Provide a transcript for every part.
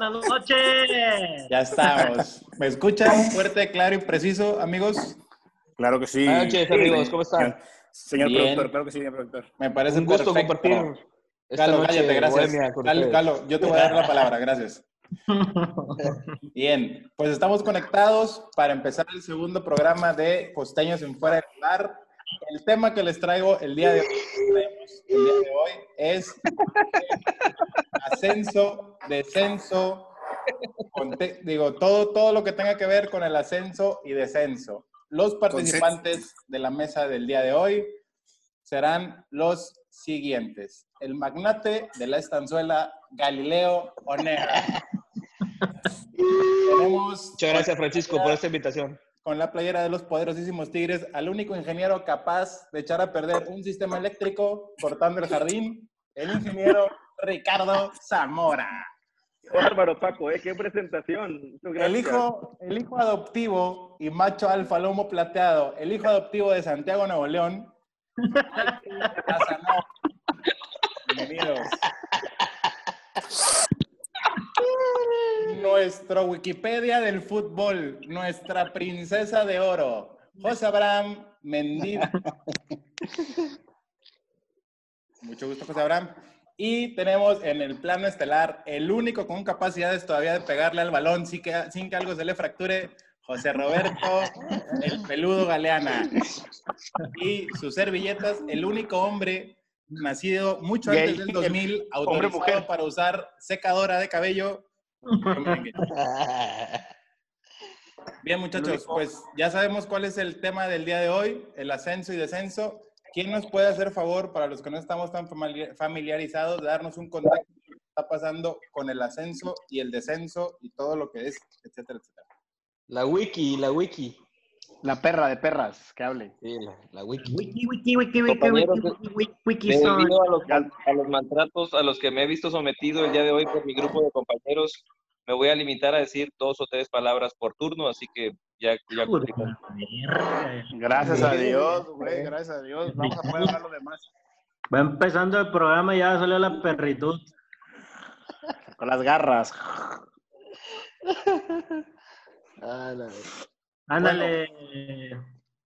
Buenas noches. Ya estamos. ¿Me escuchan fuerte, claro y preciso, amigos? Claro que sí. Buenas noches, amigos. ¿Cómo están? Señor Bien. productor, claro que sí, señor productor. Me parece Un gusto perfecto. compartir esta noche cállate, gracias. bohemia ustedes. Galo, yo te voy a dar la palabra, gracias. Bien, pues estamos conectados para empezar el segundo programa de Costeños en Fuera del Lugar. El tema que les traigo el día de hoy, traemos el día de hoy es ascenso, descenso, conte- digo, todo, todo lo que tenga que ver con el ascenso y descenso. Los participantes de la mesa del día de hoy serán los siguientes. El magnate de la estanzuela, Galileo Onega. Tenemos Muchas gracias, Francisco, por esta invitación. con la playera de los poderosísimos Tigres al único ingeniero capaz de echar a perder un sistema eléctrico cortando el jardín, el ingeniero Ricardo Zamora. Bárbaro, Paco, ¿eh? Qué presentación. El hijo, el hijo adoptivo y macho alfa lomo plateado, el hijo adoptivo de Santiago Nuevo León. Bienvenidos. Nuestro Wikipedia del fútbol, nuestra princesa de oro, José Abraham Mendiz. Mucho gusto, José Abraham. Y tenemos en el plano estelar el único con capacidades todavía de pegarle al balón sin que, sin que algo se le fracture, José Roberto, el peludo Galeana. Y sus servilletas, el único hombre nacido mucho antes del 2000, autorizado para usar secadora de cabello. Bien, muchachos, pues ya sabemos cuál es el tema del día de hoy, el ascenso y descenso. ¿Quién nos puede hacer favor, para los que no estamos tan famili- familiarizados, de darnos un contacto de lo que está pasando con el ascenso y el descenso y todo lo que es, etcétera, etcétera? La wiki, la wiki. La perra de perras, que hable. Sí, la, la wiki. Wiki, wiki, wiki, wiki, wiki, wiki, wiki, wiki. Debido a los, a los maltratos a los que me he visto sometido el día de hoy por mi grupo de compañeros, me voy a limitar a decir dos o tres palabras por turno, así que ya, ya. Gracias a Dios, güey, gracias a Dios. Vamos a poder hablar lo demás. Va empezando el programa y ya salió la perritud. Con las garras. Ah, la- Ándale.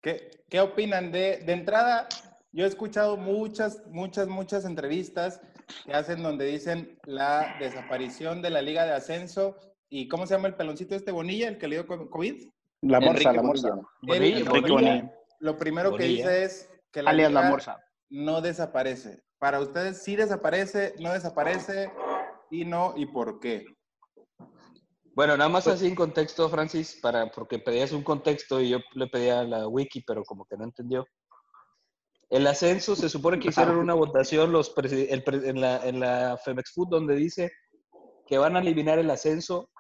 ¿Qué, qué opinan de, de entrada? Yo he escuchado muchas, muchas, muchas entrevistas que hacen donde dicen la desaparición de la Liga de Ascenso y ¿cómo se llama el peloncito este Bonilla, el que le dio co- COVID? La morsa, Enrique la morsa. Bonilla. Bonilla, Él- Enrique Bonilla. Bonilla. Lo primero que dice es que la Alias la liga morsa. no desaparece. Para ustedes sí desaparece, no desaparece y no y por qué. Bueno, nada más así en contexto, Francis, para, porque pedías un contexto y yo le pedía a la wiki, pero como que no entendió. El ascenso, se supone que hicieron una votación los el en, la, en la Femex Food donde dice que van a eliminar el ascenso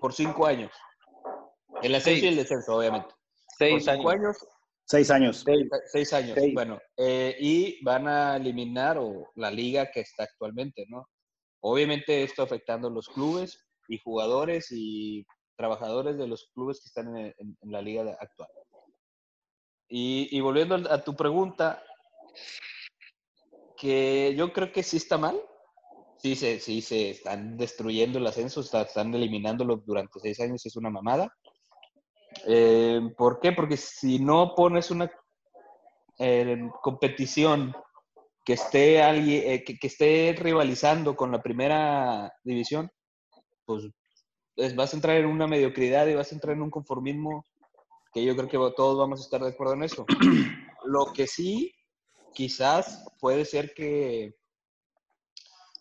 por cinco años. El ascenso y el descenso, obviamente. Por seis cinco años. años, Seis años. seis, seis años. Seis. Bueno, eh, y van a eliminar o, la liga que está actualmente, ¿no? Obviamente esto afectando los clubes y jugadores y trabajadores de los clubes que están en, en- en la liga actual. Y, y volviendo a tu pregunta, que yo creo que sí está mal. Sí se, sí se están destruyendo el ascenso, está- están eliminándolo durante seis años, es una mamada. Eh, ¿Por qué? Porque si no pones una eh, competición que esté, alguien, eh, que, que esté rivalizando con la primera división, pues es- vas a entrar en una mediocridad y vas a entrar en un conformismo que yo creo que todos vamos a estar de acuerdo en eso. Lo que sí, quizás puede ser que,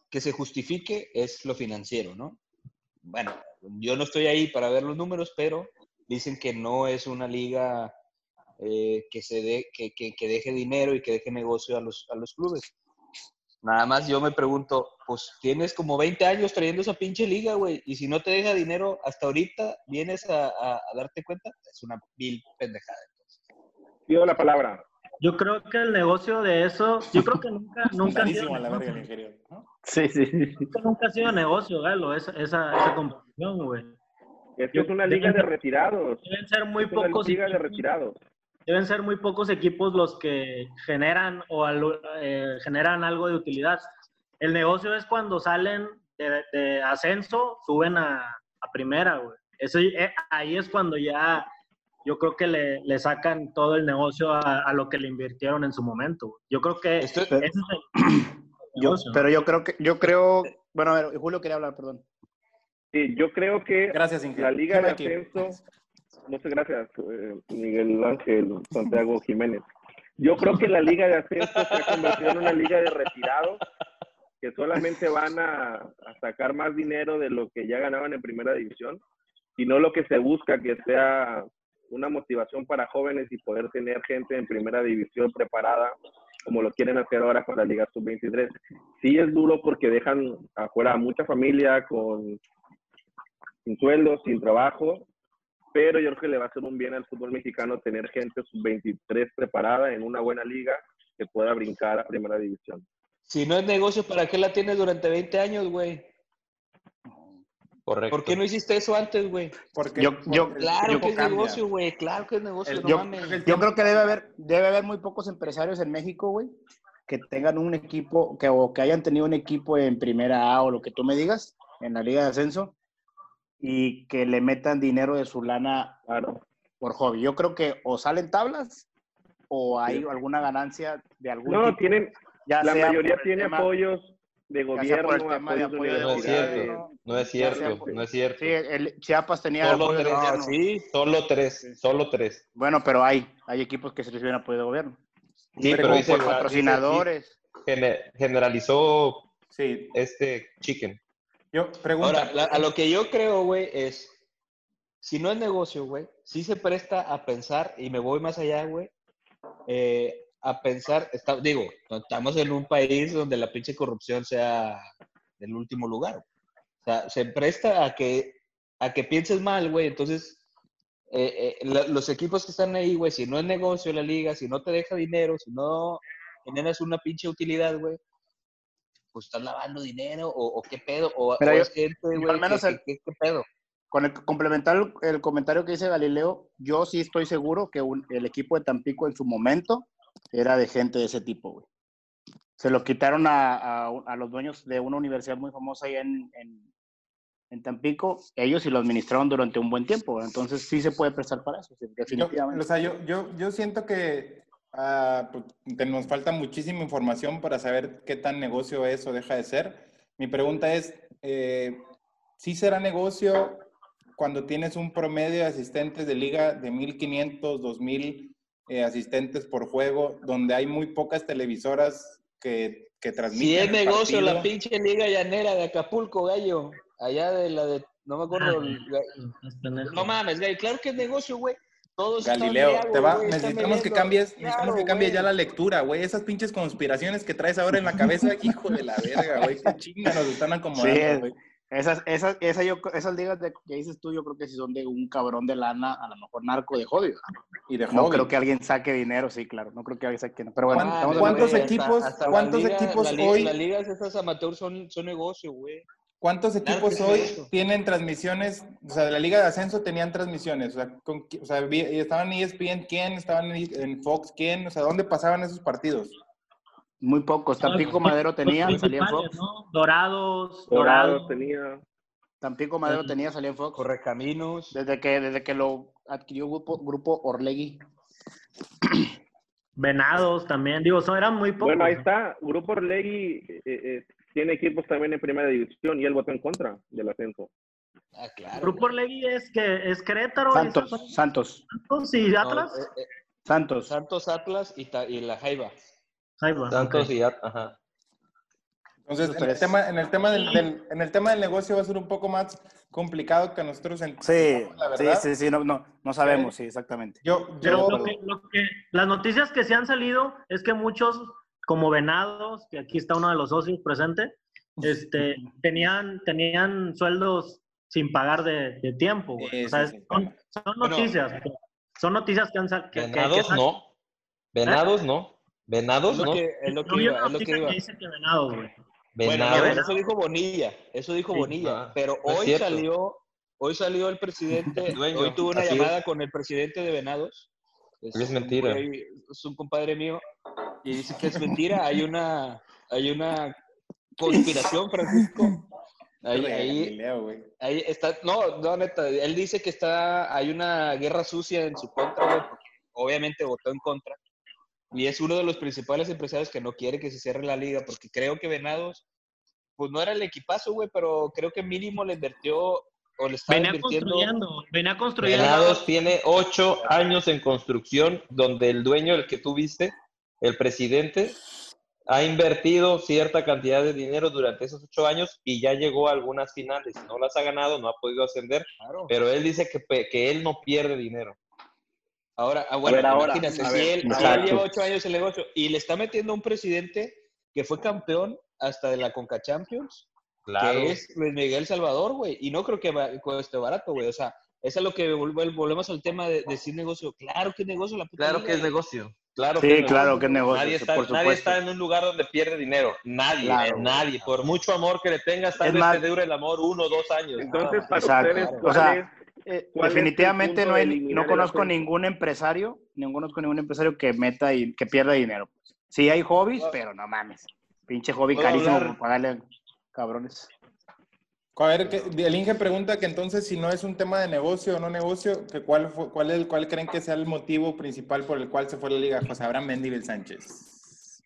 que se justifique es lo financiero, ¿no? Bueno, yo no estoy ahí para ver los números, pero dicen que no es una liga eh, que, se que, que- que deje dinero y que deje negocio a los, a los clubes. Nada más yo me pregunto, pues tienes como 20 años trayendo esa pinche liga, güey, y si no te deja dinero hasta ahorita, vienes a, a- a darte cuenta, es una vil pendejada. Pido la palabra. Yo creo que el negocio de eso, yo creo que nunca, nunca, ha sido, la verga el. ¿no? Sí, sí. nunca, nunca ha sido negocio, Galo, esa, esa, esa competición, güey. Esto es una liga de retirados. Deben ser muy Es una pocos liga de retirados. Deben ser muy pocos equipos los que generan o eh, generan algo de utilidad. El negocio es cuando salen de, de ascenso, suben a, a primera, güey. Eso, eh, ahí es cuando ya yo creo que le, le sacan todo el negocio a, a lo que le invirtieron en su momento. güey. Yo creo que Esto- ese es el Yo, pero yo creo que, yo creo, bueno, a ver, Julio quería hablar, perdón. Sí, yo creo que Gracias, Inge. la liga de Aquí. ascenso, muchas gracias, eh, Miguel Ángel Santiago Jiménez. Yo creo que la liga de ascenso se ha convertido en una liga de retirados que solamente van a, sacar más dinero de lo que ya ganaban en primera división y no lo que se busca que sea una motivación para jóvenes y poder tener gente en primera división preparada como lo quieren hacer ahora con la Liga Sub-23. Sí es duro porque dejan afuera a mucha familia con sin sueldo, sin trabajo, pero yo creo que le va a hacer un bien al fútbol mexicano tener gente sub-23 preparada en una buena liga que pueda brincar a primera división. Si no es negocio, ¿para qué la tienes durante 20 años, güey? Correcto. ¿Por qué no hiciste eso antes, güey? Porque, Yo- yo- porque Claro tiempo que es cambia. negocio, güey. Claro que es negocio, El- no yo- mames. Yo creo que debe haber, debe haber muy pocos empresarios en México, güey, que tengan un equipo, que, o que hayan tenido un equipo en primera A o lo que tú me digas, en la Liga de Ascenso, y que le metan dinero de su lana Claro. por hobby. Yo creo que o salen tablas o hay alguna ganancia de algún No, tipo, tienen, ya la mayoría tiene tema- apoyos de gobierno, tema de apoyos de apoyo de No es cierto, no es cierto, por- no es cierto. Sí, el Chiapas tenía Solo tres, gobierno. sí. Solo tres, solo tres. Bueno, pero hay, hay equipos que se reciben apoyo del gobierno. Sí, pero Como dice, por dice- patrocinadores. gene- generalizó Sí, este chicken. Yo pregunto. Ahora, a lo que yo creo, güey, es, si no es negocio, güey, sí se presta a pensar, y me voy más allá, güey, eh, a pensar, está- digo, estamos en un país donde la pinche corrupción sea del último lugar. O sea, se presta a que, a que pienses mal, güey, entonces... eh, eh, los equipos que están ahí, güey, si no es negocio la liga, si no te deja dinero, si no generas una pinche utilidad, güey, pues estás lavando dinero o, o qué pedo, o, Pero o yo- es gente, güey, al menos que- el- que- qué pedo. Con el complementar el, el comentario que dice Galileo, yo sí estoy seguro que un- el equipo de Tampico en su momento era de gente de ese tipo, güey. Se lo quitaron a, a- a los dueños de una universidad muy famosa allá en, en, en Tampico, ellos sí lo administraron durante un buen tiempo, entonces sí se puede prestar para eso, sí, Yo, definitivamente. o sea, yo, yo, yo siento que ah, pues, te- nos falta muchísima información para saber qué tan negocio es o deja de ser. Mi pregunta es, eh, ¿sí será negocio cuando tienes un promedio de asistentes de liga de 1.500, 2.000 eh, asistentes por juego, donde hay muy pocas televisoras que, que transmiten Si es el negocio partido? la pinche liga llanera de Acapulco, gallo, allá de la de, no me acuerdo, Ah, no mames, gallo, claro que es negocio, güey. Todos Galileo, te va, necesitamos que cambies, Claro, necesitamos que cambies güey. ya la lectura, güey. Esas pinches conspiraciones que traes ahora en la cabeza, hijo de la verga, güey. Qué chinga nos están acomodando, Sí, güey. Esas, esas, esa yo- esas ligas de, que dices tú, yo creo que si son de un cabrón de lana, a lo mejor narco de jodido. Y de No hobby. creo que alguien saque dinero, sí, claro. No creo que alguien saque. Pero bueno, ¿Cuán- estamos ¿Cuántos equipos- la cuántos liga- equipos la liga- hoy- Las ligas esas amateurs son, son negocio, güey. ¿Cuántos equipos hoy tienen transmisiones? O sea, de la Liga de Ascenso tenían transmisiones. O sea, con o sea, vi- estaban en ESPN, ¿quién? Estaban en Fox, ¿quién? O sea, ¿dónde pasaban esos partidos? Muy pocos. Tampico Madero tenía, salía en Fox. ¿no? Dorados, Dorados Dorados. tenía. Tampico Madero tenía, salía en Fox. Correcaminos. Desde que, desde que lo adquirió grupo, grupo Orlegui. Venados también. Digo, son, eran muy pocos. Bueno, ahí está. Grupo Orlegui eh, eh, tiene equipos también en primera división y él votó en contra del ascenso. Ah, claro. Grupo Orlegui es que es Querétaro Santos, Santos, Santos y No, Atlas. eh, eh, Santos. Santos, Atlas y, ta- y la Jaiba. Va, Santos y At- ajá. Entonces, en el, tema, en, el tema del, del- en el tema del negocio va a ser un poco más complicado que nosotros en Sí, la sí, verdad. sí, sí, no, no, no sabemos, sí, exactamente. Yo, Pero yo, lo que- lo que- las noticias que se han salido es que muchos, como Venados, que aquí está uno de los socios presente, este, tenían, tenían sueldos sin pagar de, de tiempo. Sí, O sea, sí, son, son Bueno. noticias. son noticias que han sal- que, que- que Venados no. Venados no. Venados Es no. es lo que iba, una es lo que noticia iba. que dice que Venados, güey. Bueno, Venados. no, eso dijo Bonilla, eso dijo Sí, Bonilla, no, pero no es hoy cierto. salió, hoy salió el presidente, Dueño, hoy tuve una llamada con el presidente de Venados. Es un mentira. güey- es un compadre mío y dice que es mentira. Hay una, hay una conspiración, Francisco. Ahí, está, no, no, neta, él dice que está, hay una guerra sucia en su contra, güey, porque obviamente votó en contra. Y es uno de los principales empresarios que no quiere que se cierre la liga, porque creo que Venados, pues no era el equipazo, güey, pero creo que mínimo le invirtió, o le estaba Venía invirtiendo. construyendo, venía construyendo. Venados tiene ocho años en construcción, donde el dueño, el que tú viste, el presidente, ha invertido cierta cantidad de dinero durante esos ocho años y ya llegó a algunas finales. No las ha ganado, no ha podido ascender, Claro. pero él dice que, que él no pierde dinero. Ahora, ah, bueno, ver, ahora, imagínate, a si, ver, él, si él exacto. lleva ocho años en el negocio y le está metiendo a un presidente que fue campeón hasta de la Conca Champions, Claro. que es Luis Miguel Salvador, güey. Y no creo que cueste barato, güey. O sea, eso es lo que vol- volvemos al tema de decir negocio. Claro que es negocio la puta Claro que es negocio. Claro Sí, que es claro negocio. que es negocio, Nadie está, por nadie supuesto. está en un lugar donde pierde dinero. Nadie, Claro. eh, nadie. Por mucho amor que le tengas, tal Es vez más- te dure el amor uno o dos años. Entonces, para Exacto. ustedes, O ¿cuál sea, es? Eh, ¿Cuál es el definitivamente no, hay, no conozco ningún empresario, no conozco ningún empresario que meta y que pierda dinero. Sí hay hobbies, pero no mames. Pinche hobby ¿Puedo carísimo por pagarle a cabrones. A ver, que- el Inge pregunta que entonces si no es un tema de negocio o no negocio, que cuál, fue, cuál, es, cuál creen que sea el motivo principal por el cual se fue la liga José Abraham Mendívil Sánchez.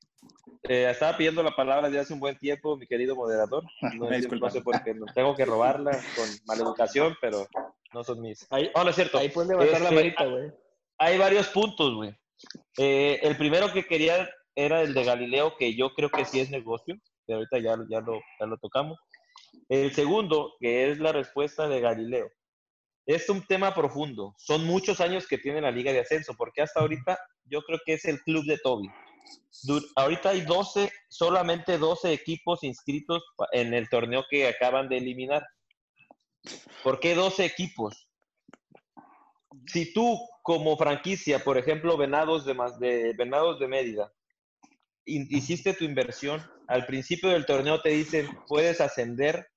Eh, estaba pidiendo la palabra desde hace un buen tiempo, mi querido moderador. No, Me sé- disculpa. no sé por qué, no tengo que robarla con maleducación, pero no son mis. Ahí, Oh, no es cierto. ahí puedes levantar la Este, manita, güey. Hay varios puntos, güey. Eh, el primero que quería era el de Galileo, que yo creo que sí es negocio, que ahorita ya, ya, lo, ya lo tocamos. El segundo, que es la respuesta de Galileo. Es un tema profundo. Son muchos años que tiene la Liga de Ascenso, porque hasta ahorita yo creo que es el club de Toby. Ahorita hay 12, solamente 12 equipos inscritos en el torneo que acaban de eliminar. ¿Por qué 12 equipos? Si tú, como franquicia, por ejemplo, Venados de, de, Venados de Mérida, hiciste tu inversión, al principio del torneo te dicen, puedes ascender,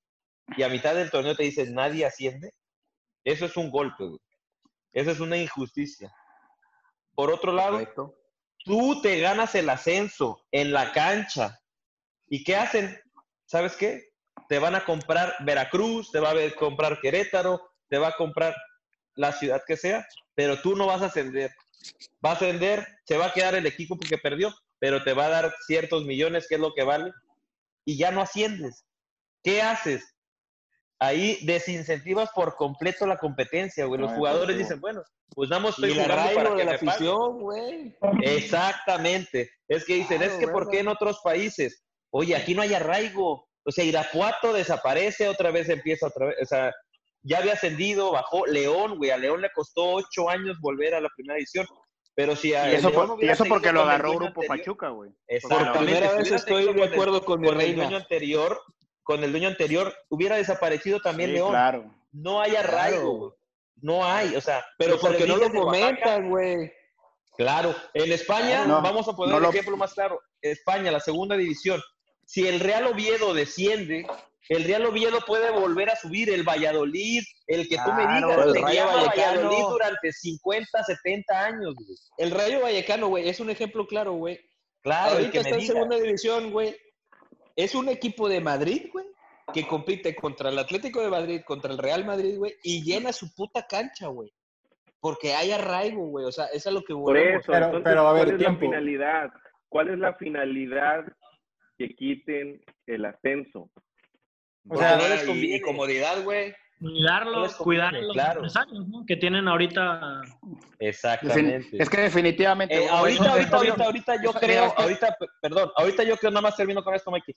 y a mitad del torneo te dicen, nadie asciende, eso es un golpe, güey. Eso es una injusticia. Por otro lado, Correcto. tú te ganas el ascenso en la cancha. ¿Y qué hacen? ¿Sabes qué? Te van a comprar Veracruz, te va a comprar Querétaro, te va a comprar la ciudad que sea, pero tú no vas a ascender. Va a ascender, se va a quedar el equipo porque perdió, pero te va a dar ciertos millones, que es lo que vale, y ya no asciendes. ¿Qué haces? Ahí desincentivas por completo la competencia, güey. Los No, jugadores dicen, bueno, pues nada más estoy jugando para que la me afición, güey. Exactamente. Es que dicen, Claro, es que ¿por ¿verdad? qué en otros países? Oye, aquí no hay arraigo. O sea, Irapuato desaparece, otra vez empieza otra vez. O sea, ya había ascendido, bajó. León, güey, a León le costó ocho años volver a la primera edición. Pero si a Y eso, por- y eso porque lo el agarró Grupo anterior- Pachuca, güey. Exactamente. Por primera vez estoy de el- acuerdo con mi con el dueño anterior, con el dueño anterior, hubiera desaparecido también Sí, León. claro. No hay arraigo. Claro. güey. No hay, o sea, Pero porque no lo fomentan, güey. Claro, en España, No, vamos a poner no el lo- ejemplo más claro. España, la segunda división. Si el Real Oviedo desciende, el Real Oviedo puede volver a subir. El Valladolid, el que tú me Claro, digas, el se Rayo Vallecano. Valladolid durante 50, 70 años. güey. El Rayo Vallecano, güey, es un ejemplo claro, güey. Claro, el Ahorita que está me en diga. segunda división, güey. Es un equipo de Madrid, güey, que compite contra el Atlético de Madrid, contra el Real Madrid, güey, y llena su puta cancha, güey. Porque hay arraigo, güey. O sea, es a lo que Por volvemos. eso, Pero- entonces, pero, a ver, ¿cuál es tiempo. la finalidad? ¿Cuál es la finalidad que quiten el ascenso? O sea, no les y- conviene. y comodidad, güey. No Cuidarlos, les conviene, cuidar a los claro. empresarios, ¿no? Que tienen ahorita. Exactamente. Es que definitivamente. Eh, ahorita, eso- ahorita, ahorita, ahorita, yo creo, que- ahorita, perdón, ahorita yo creo, nada más termino con esto, Mikey.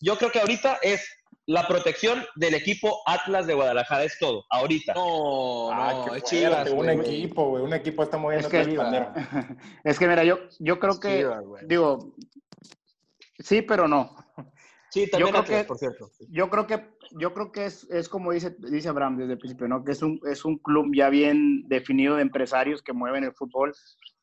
Yo creo que ahorita es la protección del equipo Atlas de Guadalajara, es todo, ahorita. No, Ah, no, es Chivas, un equipo, güey. Un equipo está moviendo Es que, el es que mira, yo, yo creo que, Chivas, digo, sí, pero no. Sí, también creo Atlas, que- por cierto. Yo creo que, yo creo que es, es como dice, dice Abraham desde el principio, ¿no? Que es un, es un club ya bien definido de empresarios que mueven el fútbol.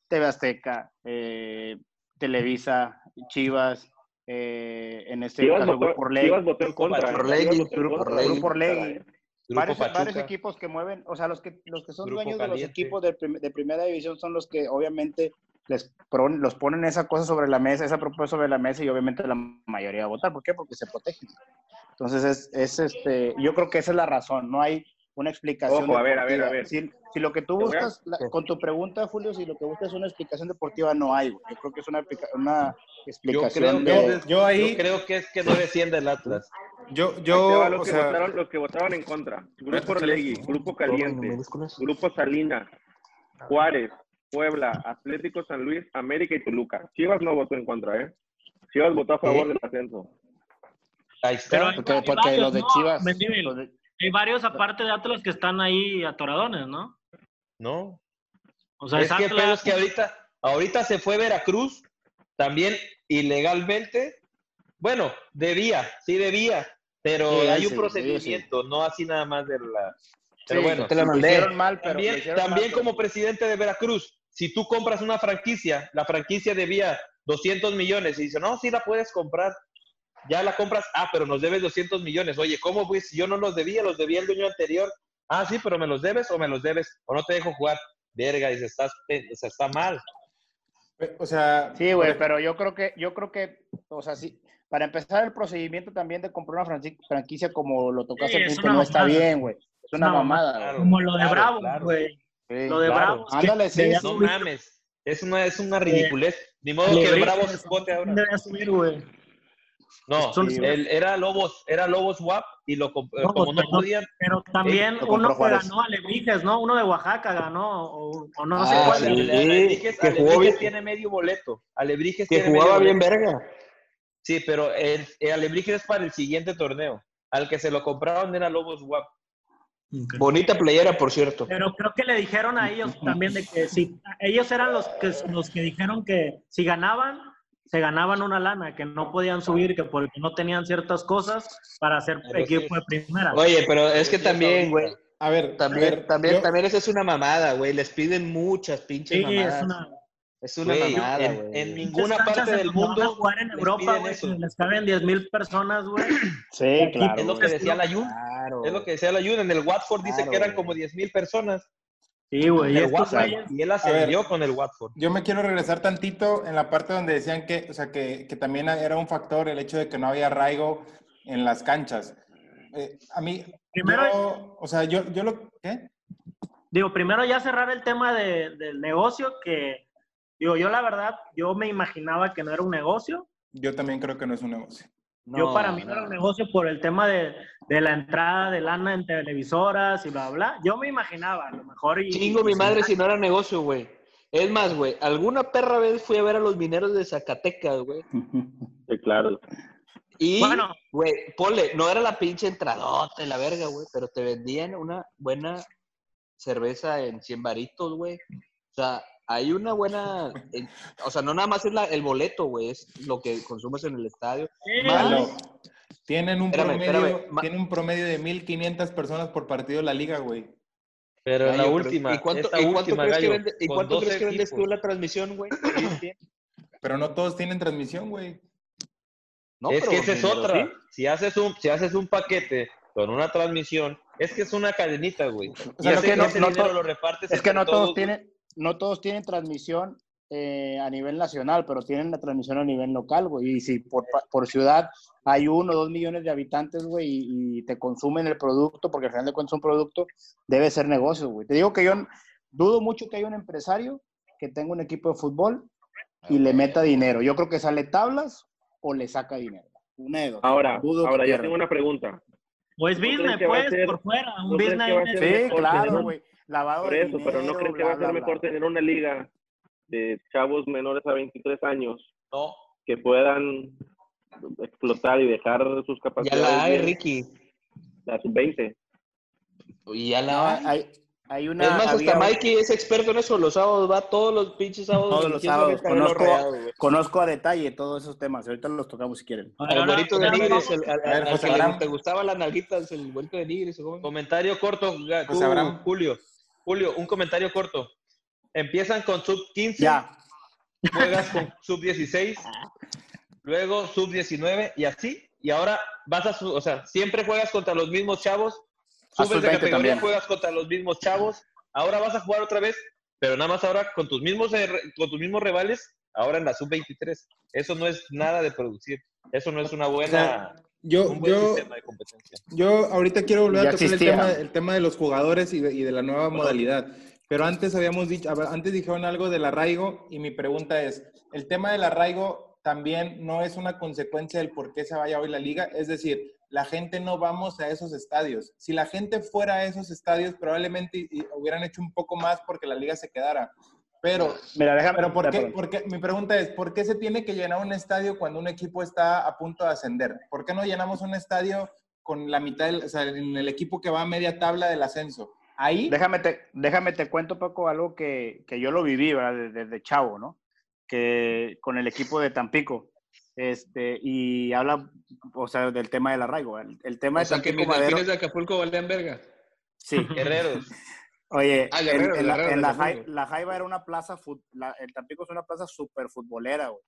TV Azteca, eh, Televisa, Chivas, eh, en este Chivas caso votó. Chivas en contra. ¿eh? Varios, equipos que mueven, o sea, los que, los que son Grupo dueños de los equipos de, prim- de primera división son los que obviamente les pon- los ponen esa cosa sobre la mesa, esa propuesta sobre la mesa y obviamente la mayoría va a votar. ¿Por qué? Porque se protegen. Entonces, es, es este, yo creo que esa es la razón, no hay una explicación. Ojo, a ver, a ver, a ver. Si, si lo que tú buscas, la- con tu pregunta, Julio, si lo que buscas es una explicación deportiva, no hay. Yo creo que es una, una Yo explicación creo, que de... yo ahí- yo creo que es que no defiende el Atlas. Yo, yo, los, o que sea, votaron, los que votaron en contra. Grupo. Orlegui, Grupo Caliente, Grupo Salina, Juárez, Puebla, Atlético San Luis, América y Toluca. Chivas no votó en contra, ¿eh? Chivas votó a favor ¿Eh? del ascenso. Ahí Pero está. hay, Porque, hay porque varios, los de ¿no? Chivas... Mendívil, los de- Hay varios aparte de Atlas que están ahí atoradones, ¿no? No. O sea, es que Atlas- pero es que ahorita, ahorita se fue Veracruz, también ilegalmente. Bueno, debía, sí debía, pero Sí, hay sí, un sí, procedimiento, no así nada más de la. Pero Sí, bueno, te lo sí, hicieron mal, pero también, mal, también pero- como presidente de Veracruz, si tú compras una franquicia, la franquicia debía 200 millones y dice, no, sí la puedes comprar. Ya la compras, ah, pero nos debes 200 millones. Oye, ¿cómo pues? Si yo no los debía, los debía el dueño anterior. Ah, sí, pero me los debes o me los debes o no te dejo jugar. Verga, dice, estás, pe- o sea, está mal. o sea, Sí, güey, pero yo creo que, yo creo que, o sea, sí, para empezar el procedimiento también de comprar una franqui- franquicia como lo tocaste Sí, una no está bien, güey. Es una una mamada, mamada, güey. como lo de Claro, Bravos, claro. Sí. Lo de claro. Bravos. Ándale, sí. No mames. Es una, es una ridiculez. Ni modo que el Alebrije, Bravo se vote ahora. debía subir, güey. No, el- era Lobos, era Lobos WAP y lo Lobos, como no perdón. podían, Pero también lo compró uno que ganó Alebrijes, ¿no? Uno de Oaxaca ganó, o, o no sé Ah, cuál. sí. Ale- Alebrijes, que jugó Alebrijes bien. tiene medio boleto. Alebrijes Que tiene jugaba medio bien boleto. verga. Sí, pero el, el Alebrijes es para el siguiente torneo. Al que se lo compraron era Lobos WAP. Bonita playera, por cierto. Pero creo que le dijeron a ellos también de que si ellos eran los que los que dijeron que si ganaban se ganaban una lana, que no podían subir, que porque no tenían ciertas cosas para hacer Pero sí. equipo de primera. Oye, pero es que también, güey, a ver, a también, ver, también, yo- también esa es una mamada, güey. Les piden muchas pinches sí, mamadas. es una. Es una Güey, mamada, en, güey. en ninguna parte del mundo jugar en Europa, güey, eso. les caben 10 mil personas, güey. Sí, claro. Es lo que decía la Jun. Claro. Es lo que decía la Jun. En el Watford dice que eran güey. como 10 mil personas. Sí, güey. Y El Watford. Y él ascendió con el Watford. yo me quiero regresar tantito en la parte donde decían que, o sea, que, que también era un factor el hecho de que no había arraigo en las canchas. Eh, a mí, Primero- yo, o sea, yo, yo lo, ¿qué? Digo, primero ya cerrar el tema de- del negocio, que, digo, yo la verdad, yo me imaginaba que no era un negocio. Yo también creo que no es un negocio. yo para mí no era un negocio por el tema de, de la entrada de lana en televisoras y bla, bla. Yo me imaginaba, a lo mejor. Y, Chingo mi madre si no era negocio, güey. Es más, güey, alguna perra vez fui a ver a los mineros de Zacatecas, güey. Sí, claro. Y, Bueno. güey, ponle, no era la pinche entradota y la verga, güey, pero te vendían una buena cerveza en 100 varitos, güey. O sea, hay una buena, en- o sea, no nada más es la- el boleto, güey, es lo que consumes en el estadio. Sí, Malo. Tienen un, Espérame, promedio, espérame. Tienen un promedio de 1500 personas por partido de la liga, güey. Pero la última, ¿Y cuánto, esta y cuánto última, crees, que, vende- y cuánto 12 crees que vendes tú la transmisión, güey? Pero no todos tienen transmisión, güey. No, es pero que esa es otra. ¿sí? Si haces un, si haces un paquete con una transmisión, es que es una cadenita, güey. O Y sea, que no- ese no lo repartes Es que no todos tienen, no todos tienen transmisión eh, a nivel nacional, pero tienen la transmisión a nivel local, güey. Y si por, pa- por ciudad hay uno o dos millones de habitantes, güey, y, y te consumen el producto, porque al final de cuentas es un producto, debe ser negocio, güey. Te digo que yo dudo mucho que haya un empresario que tenga un equipo de fútbol y le meta dinero. Yo creo que sale tablas o le saca dinero. Dos. Ahora, Dudo ahora yo tengo una pregunta. O es ¿No creen business, pues, ser- por fuera. Un business. Sí, claro, güey. Lavado Por de eso, pero ¿no creen que va a ser bla, mejor bla. tener una liga de chavos menores a 23 años No, que puedan explotar y dejar sus Ya capacidades? la hay, bien? Ricky. La sub-20. Y ya No, la hay. hay, hay una. Es más, había hasta un- Mikey es experto en eso. Los sábados va todos los pinches sábados. Todos los sábados. los Conozco, conozco a detalle todos esos temas. Ahorita los tocamos si quieren. A ver, Al ahora- güerito de el- al, A ver, al- que le- Abraham. te gustaba las nalguitas, el güerito de Nigris. ¿o cómo? comentario corto, tú, José Abraham. Julio. Julio, un comentario corto. Empiezan con sub 15, Ya. juegas con sub 16, luego sub 19 y así. Y ahora vas a, su- o sea, siempre juegas contra los mismos chavos subes de sub-20 categoría, también. juegas contra los mismos chavos, ahora vas a jugar otra vez, pero nada más ahora con tus mismos, eh, con tus mismos rivales, ahora en la sub-23. Eso no es nada de producir. Eso no es una buena, Yo, yo. Yo ahorita quiero volver a tocar el tema, el tema de los jugadores y de, y de la nueva modalidad. Pero antes habíamos dicho, antes dijeron algo del arraigo y mi pregunta es, ¿el tema del arraigo también no es una consecuencia del por qué se vaya hoy la liga? Es decir, la gente no vamos a esos estadios. Si la gente fuera a esos estadios, probablemente hubieran hecho un poco más porque la liga se quedara. Pero Mira, déjame. pero ¿por qué, por qué- mi pregunta es, ¿por qué se tiene que llenar un estadio cuando un equipo está a punto de ascender? ¿Por qué no llenamos un estadio con la mitad, del, o sea, en el equipo que va a media tabla del ascenso? Ahí, Déjame te, déjame te cuento, Paco, algo que, que yo lo viví, ¿verdad? Desde, desde chavo, ¿no? Que con el equipo de Tampico. Este, y habla, o sea, del tema del arraigo. El, el tema O de sea, que Tampico mis Madero. de Acapulco valían verga. Sí. Guerreros. Oye, Ah, en- la, en la Jaiba era una plaza, la- el Tampico es una plaza súper futbolera, güey.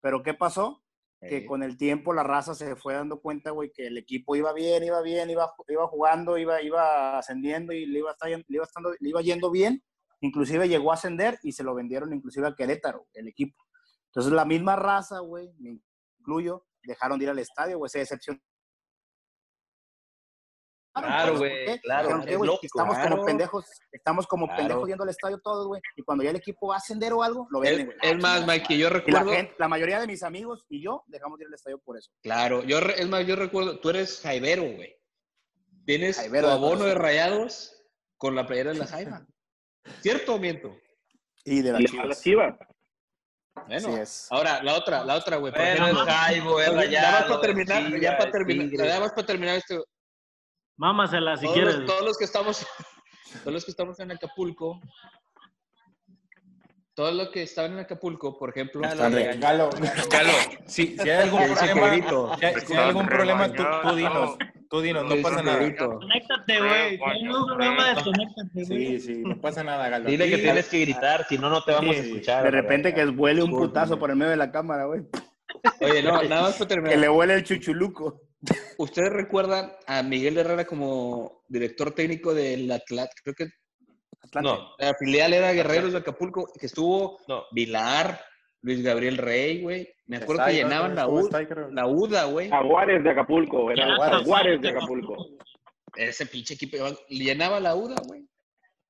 Pero ¿qué pasó? Que con el tiempo la raza se fue dando cuenta, güey, que el equipo iba bien, iba bien, iba, iba jugando, iba, iba ascendiendo y le iba, estar- le, iba estando, le iba yendo bien. Inclusive llegó a ascender y se lo vendieron inclusive a Querétaro, el equipo. Entonces la misma raza, güey, me incluyo, dejaron de ir al estadio, güey, se decepcionaron. Claro, ¿Por güey, qué? claro, Dijeron, "¿Qué, es güey? lógico, Estamos claro. como pendejos, estamos como Claro. pendejos yendo al estadio todos, güey. Y cuando ya el equipo va a ascender o algo, lo Es, venden, güey. es más, Mikey, yo Y la, recuerdo. gente, la mayoría de mis amigos y yo dejamos de ir al estadio por eso. Claro, yo es más, yo recuerdo, tú eres jaibero, güey. Tienes Jaibero tu de abono de rayados con la playera de la jaiba. ¿Cierto o miento? Y de Y las a chivas. las chivas. Bueno, Así es. ahora la otra, la otra, güey. Bueno, es Jaibo, es Rayado. ya vas para es terminar, ya para es terminar, ya vas para terminar este. Mámasela si todos, quieres. los, todos los que estamos, todos los que estamos en Acapulco, todos los que estaban en Acapulco, por ejemplo, Galo, Galo, Galo. si, si hay algún ¿Qué dice problema, si hay, si hay algún problema, tú, tú dinos, tú dinos, no ¿Qué dice pasa nada. Conéctate, güey. Si hay un problema, desconéctate, güey. Sí, sí, no pasa nada, Galo. Dile que tienes que gritar, si no, no te vamos a escuchar. De repente que vuele un putazo por el medio de la cámara, güey. Oye, no, nada más para Que terminar. le huele el chuchuluco. ¿Ustedes recuerdan a Miguel Herrera como director técnico del Atlat? Creo que Atlante. No, la filial era Guerreros de Acapulco, que estuvo no. Vilar, Luis Gabriel Rey, güey. Me acuerdo Está que llenaban la, Estuvo U- está ahí, creo. la UDA, güey. Jaguares de Acapulco, era. Jaguares de Acapulco. Ese pinche equipo llenaba la UDA, güey.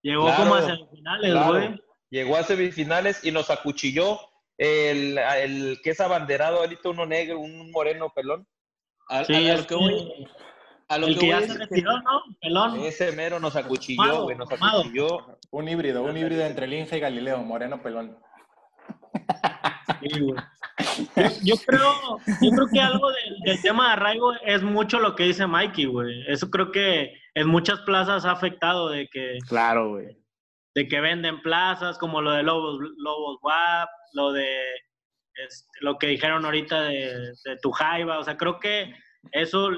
Llegó Claro, como a semifinales, claro. güey. Llegó a semifinales y nos acuchilló el, el que es abanderado ahorita, uno negro, un moreno pelón. A, Sí, a- a es lo que voy, a lo el que que ya voy se es que- retiró, ¿no? Pelón. Ese mero nos acuchilló, güey, nos amado. acuchilló. Un híbrido, un híbrido entre Linja y Galileo, Moreno Pelón. Sí, güey. Yo, yo creo, yo creo que algo del, del tema de arraigo es mucho lo que dice Mikey, güey. Eso creo que en muchas plazas ha afectado de que, Claro, güey. de que venden plazas, como lo de Lobos, Lobos WAP, lo de este, lo que dijeron ahorita de, de tu jaiba. O sea, creo que eso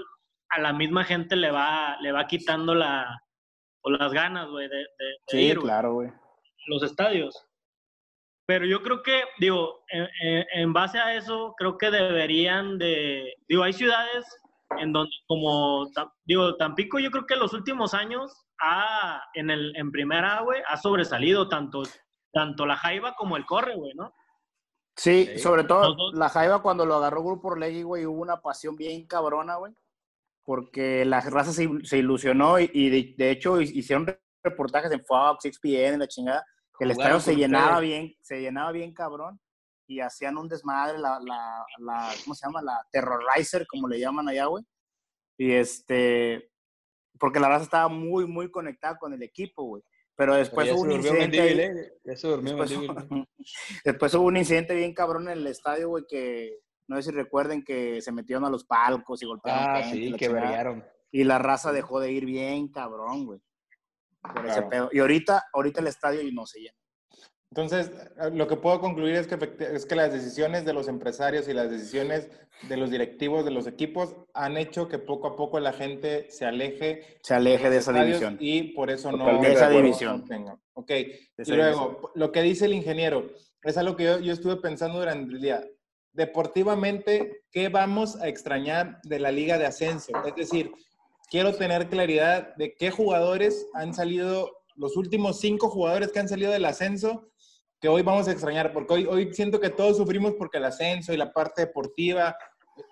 a la misma gente le va, le va quitando la, o las ganas, güey, de, de- de Sí, ir, claro, güey. los estadios. Pero yo creo que, digo, en, base a eso, creo que deberían de, digo, hay ciudades en donde, como, digo, Tampico, yo creo que en los últimos años, ha, en, el, en primera, güey, ha sobresalido tanto, tanto la Jaiba como el Corre, güey, ¿no? Sí, Sí. sobre todo la Jaiba cuando lo agarró Grupo Orlegui, güey, hubo una pasión bien cabrona, güey. Porque la raza se, se ilusionó y, y de, de hecho hicieron reportajes en Fox, ESPN, en la chingada, que el estadio se llenaba ustedes. bien, se llenaba bien cabrón y hacían un desmadre, la, la, la, ¿cómo se llama? La Terrorizer, como le llaman allá, güey. Y este, porque la raza estaba muy, muy conectada con el equipo, güey. Pero después hubo un incidente ¿eh? Ya se durmió Después, después hubo un incidente bien cabrón en el estadio, güey, que no sé si recuerden que se metieron a los palcos y golpearon. Ah, gente, sí, que vergaron. Y la raza dejó de ir bien cabrón, güey. Por ese pedo. Y ahorita, ahorita el estadio y no se llena. Entonces, lo que puedo concluir es que, es que las decisiones de los empresarios y las decisiones de los directivos de los equipos han hecho que poco a poco la gente se aleje Se aleje de los esa división. y por eso no Totalmente de esa no- división. no. Ok, De y luego, lo que dice el ingeniero es algo que yo, yo estuve pensando durante el día. Deportivamente, ¿qué vamos a extrañar de la liga de ascenso? Es decir, quiero tener claridad de qué jugadores han salido, los últimos cinco jugadores que han salido del ascenso, que hoy vamos a extrañar, porque hoy, hoy siento que todos sufrimos porque el ascenso y la parte deportiva,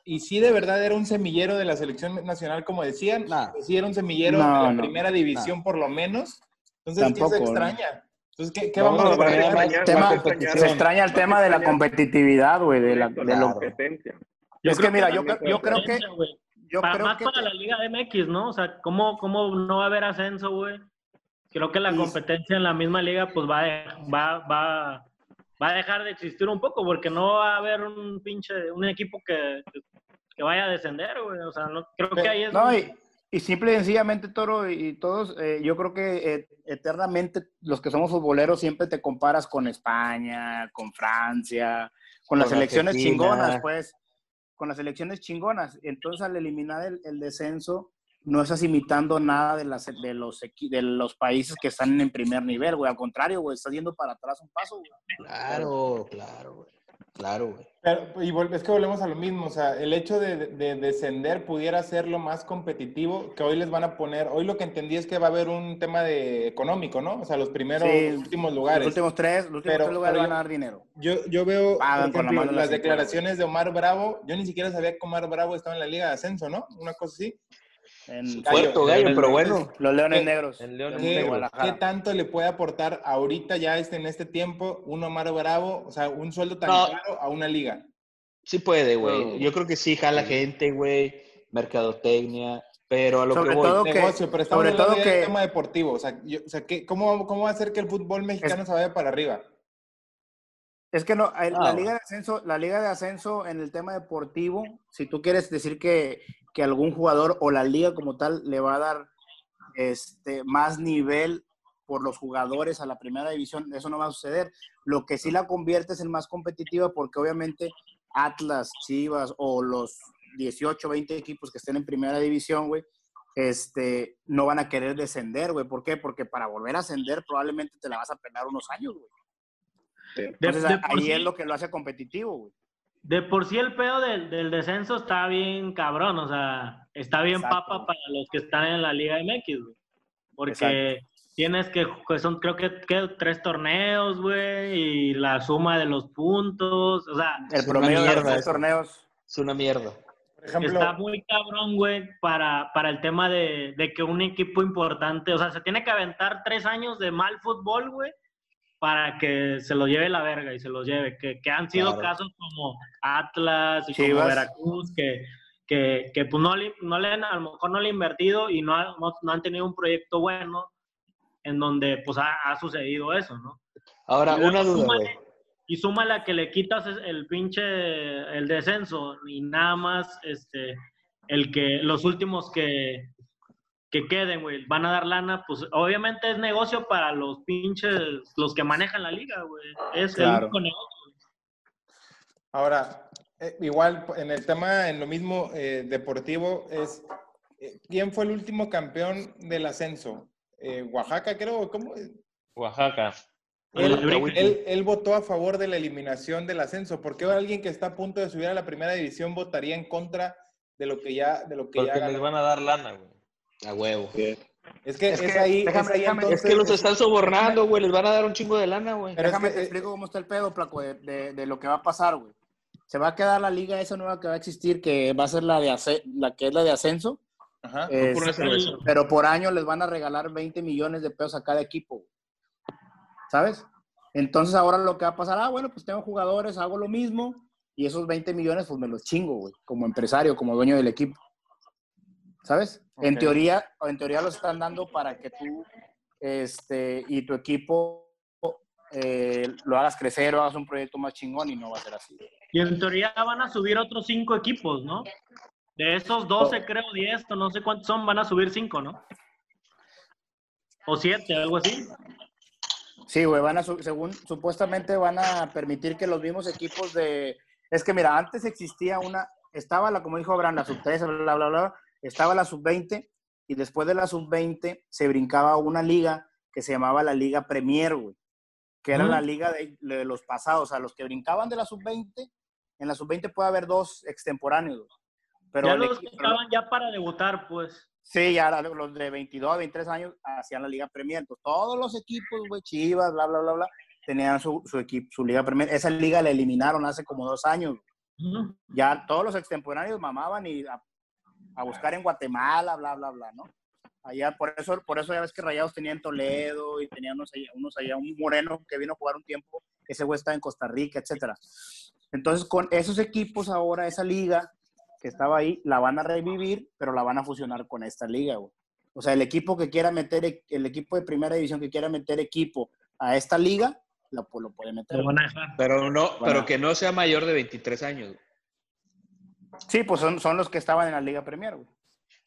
y sí de verdad era un semillero de la selección nacional, como decían, Nah. sí era un semillero No, de la no, primera división por lo menos, entonces ¿qué Tampoco, se ¿no? extraña? Entonces, ¿qué, qué No, vamos no, a extrañar? tema- se Se extraña el tema de la competitividad, güey, de, la, de la lo- competencia. Yo es que mira, yo, yo creo que, yo Para, creo más que para la Liga MX, ¿no? O sea, ¿cómo, cómo no va a haber ascenso, güey? Creo que la competencia en la misma liga, pues va, a- va, va, va a dejar de existir un poco, porque no va a haber un pinche, un equipo que, que vaya a descender, güey. O sea, no, creo que ahí es... No, y, y simple y sencillamente, Toro, y todos, eh, yo creo que eh, eternamente los que somos futboleros siempre te comparas con España, con Francia, con las Con selecciones Argentina. chingonas, pues, con las selecciones chingonas. Entonces, al eliminar el, el descenso, no estás imitando nada de, las, de, los, de los países que están en primer nivel, güey. Al contrario, güey, estás yendo para atrás un paso, güey. Claro, claro, güey. Claro, güey. Pero, y es que volvemos a lo mismo, o sea, el hecho de, de descender pudiera ser lo más competitivo que hoy les van a poner. Hoy lo que entendí es que va a haber un tema de económico, ¿no? O sea, los primeros, Sí, los últimos Los lugares. últimos tres, los últimos Pero- tres lugares pero van yo- a dar dinero. Yo, yo veo, Pagan por con la ejemplo, mano en la las declaraciones de Omar Bravo. Yo ni siquiera sabía que Omar Bravo estaba en la Liga de Ascenso, ¿no? Una cosa así. En Gallo, Puerto Gallo, pero bueno. los Leones ¿Qué- Negros. en Leones ¿Qué, qué tanto le puede aportar ahorita ya este, en este tiempo un Omar Bravo, o sea, un sueldo tan No. caro a una liga? Sí puede, güey. Yo creo que sí jala gente, güey. Mercadotecnia. Pero a lo Sobre que voy. todo que- negocio, pero estamos sobre todo que- tema deportivo. O sea, yo- o sea ¿qué- cómo, ¿cómo va a hacer que el fútbol mexicano se vaya para arriba? Es que no, el- Ah, la liga de ascenso, la liga de ascenso en el tema deportivo, si tú quieres decir que, que algún jugador o la liga como tal le va a dar este más nivel por los jugadores a la primera división, eso no va a suceder. Lo que sí la convierte es en más competitiva porque obviamente Atlas, Chivas o los 18, 20 equipos que estén en primera división, güey, este, no van a querer descender, güey. ¿Por qué? Porque para volver a ascender probablemente te la vas a pelar unos años, güey. De, Entonces de ahí sí, es lo que lo hace competitivo, güey. De por sí el pedo del, del descenso está bien cabrón, o sea, está bien Exacto. papa para los que están en la Liga MX, güey. Porque Exacto. tienes que, que son creo que, que tres torneos, güey, y la suma de los puntos, o sea, El promedio de los torneos. Es una mierda. Por ejemplo, Está muy cabrón, güey, para, para el tema de, de que un equipo importante, o sea, se tiene que aventar tres años de mal fútbol, güey, para que se lo lleve la verga y se los lleve. Que, que han sido Claro. casos como Atlas y como. Veracruz, que, que, que pues no le, no le han, a lo mejor no le han invertido y no, ha- no, no han tenido un proyecto bueno en donde pues ha, ha sucedido eso, ¿no? Ahora, Y una duda, súmale-. Y súmale a que le quitas el pinche, el descenso y nada más, este, el que, los últimos que, que queden, güey, van a dar lana, pues obviamente es negocio para los pinches, los que manejan la liga, güey. Es el único negocio. ahora, eh, igual en el tema, en lo mismo eh, deportivo, es eh, ¿quién fue el último campeón del ascenso? Eh, Oaxaca, creo, ¿cómo? Oaxaca. Él, Oaxaca. él- él votó a favor de la eliminación del ascenso. ¿Por qué alguien que está a punto de subir a la primera división votaría en contra de lo que ya, de lo que ya Porque les van a dar lana, güey. A huevo. Sí. Es que Es es, que, ahí, déjame- es ahí déjame- entonces, Es que los están sobornando, güey. Les van a dar un chingo de lana, güey. Pero es Déjame que, te eh, explico cómo está el pedo, Placo, de, de- de lo que va a pasar, güey. Se va a quedar la liga esa nueva que va a existir, que va a ser la de la que es la de ascenso. Ajá. Es- por pero por año les van a regalar 20 millones de pesos a cada equipo. güey. ¿Sabes? Entonces ahora lo que va a pasar, ah, bueno, pues tengo jugadores, hago lo mismo y esos 20 millones pues me los chingo, güey, como empresario, como dueño del equipo. ¿Sabes? En teoría, en teoría lo están dando para que tú este, y tu equipo eh, lo hagas crecer o hagas un proyecto más chingón y no va a ser así. Y en teoría van a subir otros cinco equipos, ¿no? De esos 12, creo, 10, o no sé cuántos son, van a subir cinco, ¿no? O siete, algo así. Sí, güey, van a, según, supuestamente van a permitir que los mismos equipos de... Es que mira, antes existía una, estaba la, como dijo Abraham, la sub-13, bla, bla, bla, estaba la sub-20 y después de la sub-20 se brincaba una liga que se llamaba la Liga Premier, güey, que era la liga de, de los pasados, o sea, los que brincaban de la sub-20, en la sub-20 puede haber dos extemporáneos, güey. Pero ya los que estaban ya para debutar, pues. Sí, ya los de 22 a 23 años hacían la Liga Premier. Entonces, todos los equipos, güey, Chivas, bla, bla, bla, bla, tenían su, su equipo, su Liga Premier. Esa liga la eliminaron hace como dos años. Ya todos los extemporáneos mamaban y a, a buscar en Guatemala, bla, bla, bla, ¿no? Allá, por eso, por eso ya ves que Rayados tenían Toledo y tenían unos allá, unos allá, un moreno que vino a jugar un tiempo, ese güey está en Costa Rica, etcétera. Entonces, con esos equipos ahora, esa liga que estaba ahí, la van a revivir, pero la van a fusionar con esta liga, güey. O sea, el equipo que quiera meter, el equipo de primera división que quiera meter equipo a esta liga, lo, pu- lo puede meter. Dejar. Pero no, pero que no sea mayor de 23 años. Sí, pues son, son los que estaban en la Liga Premier, güey.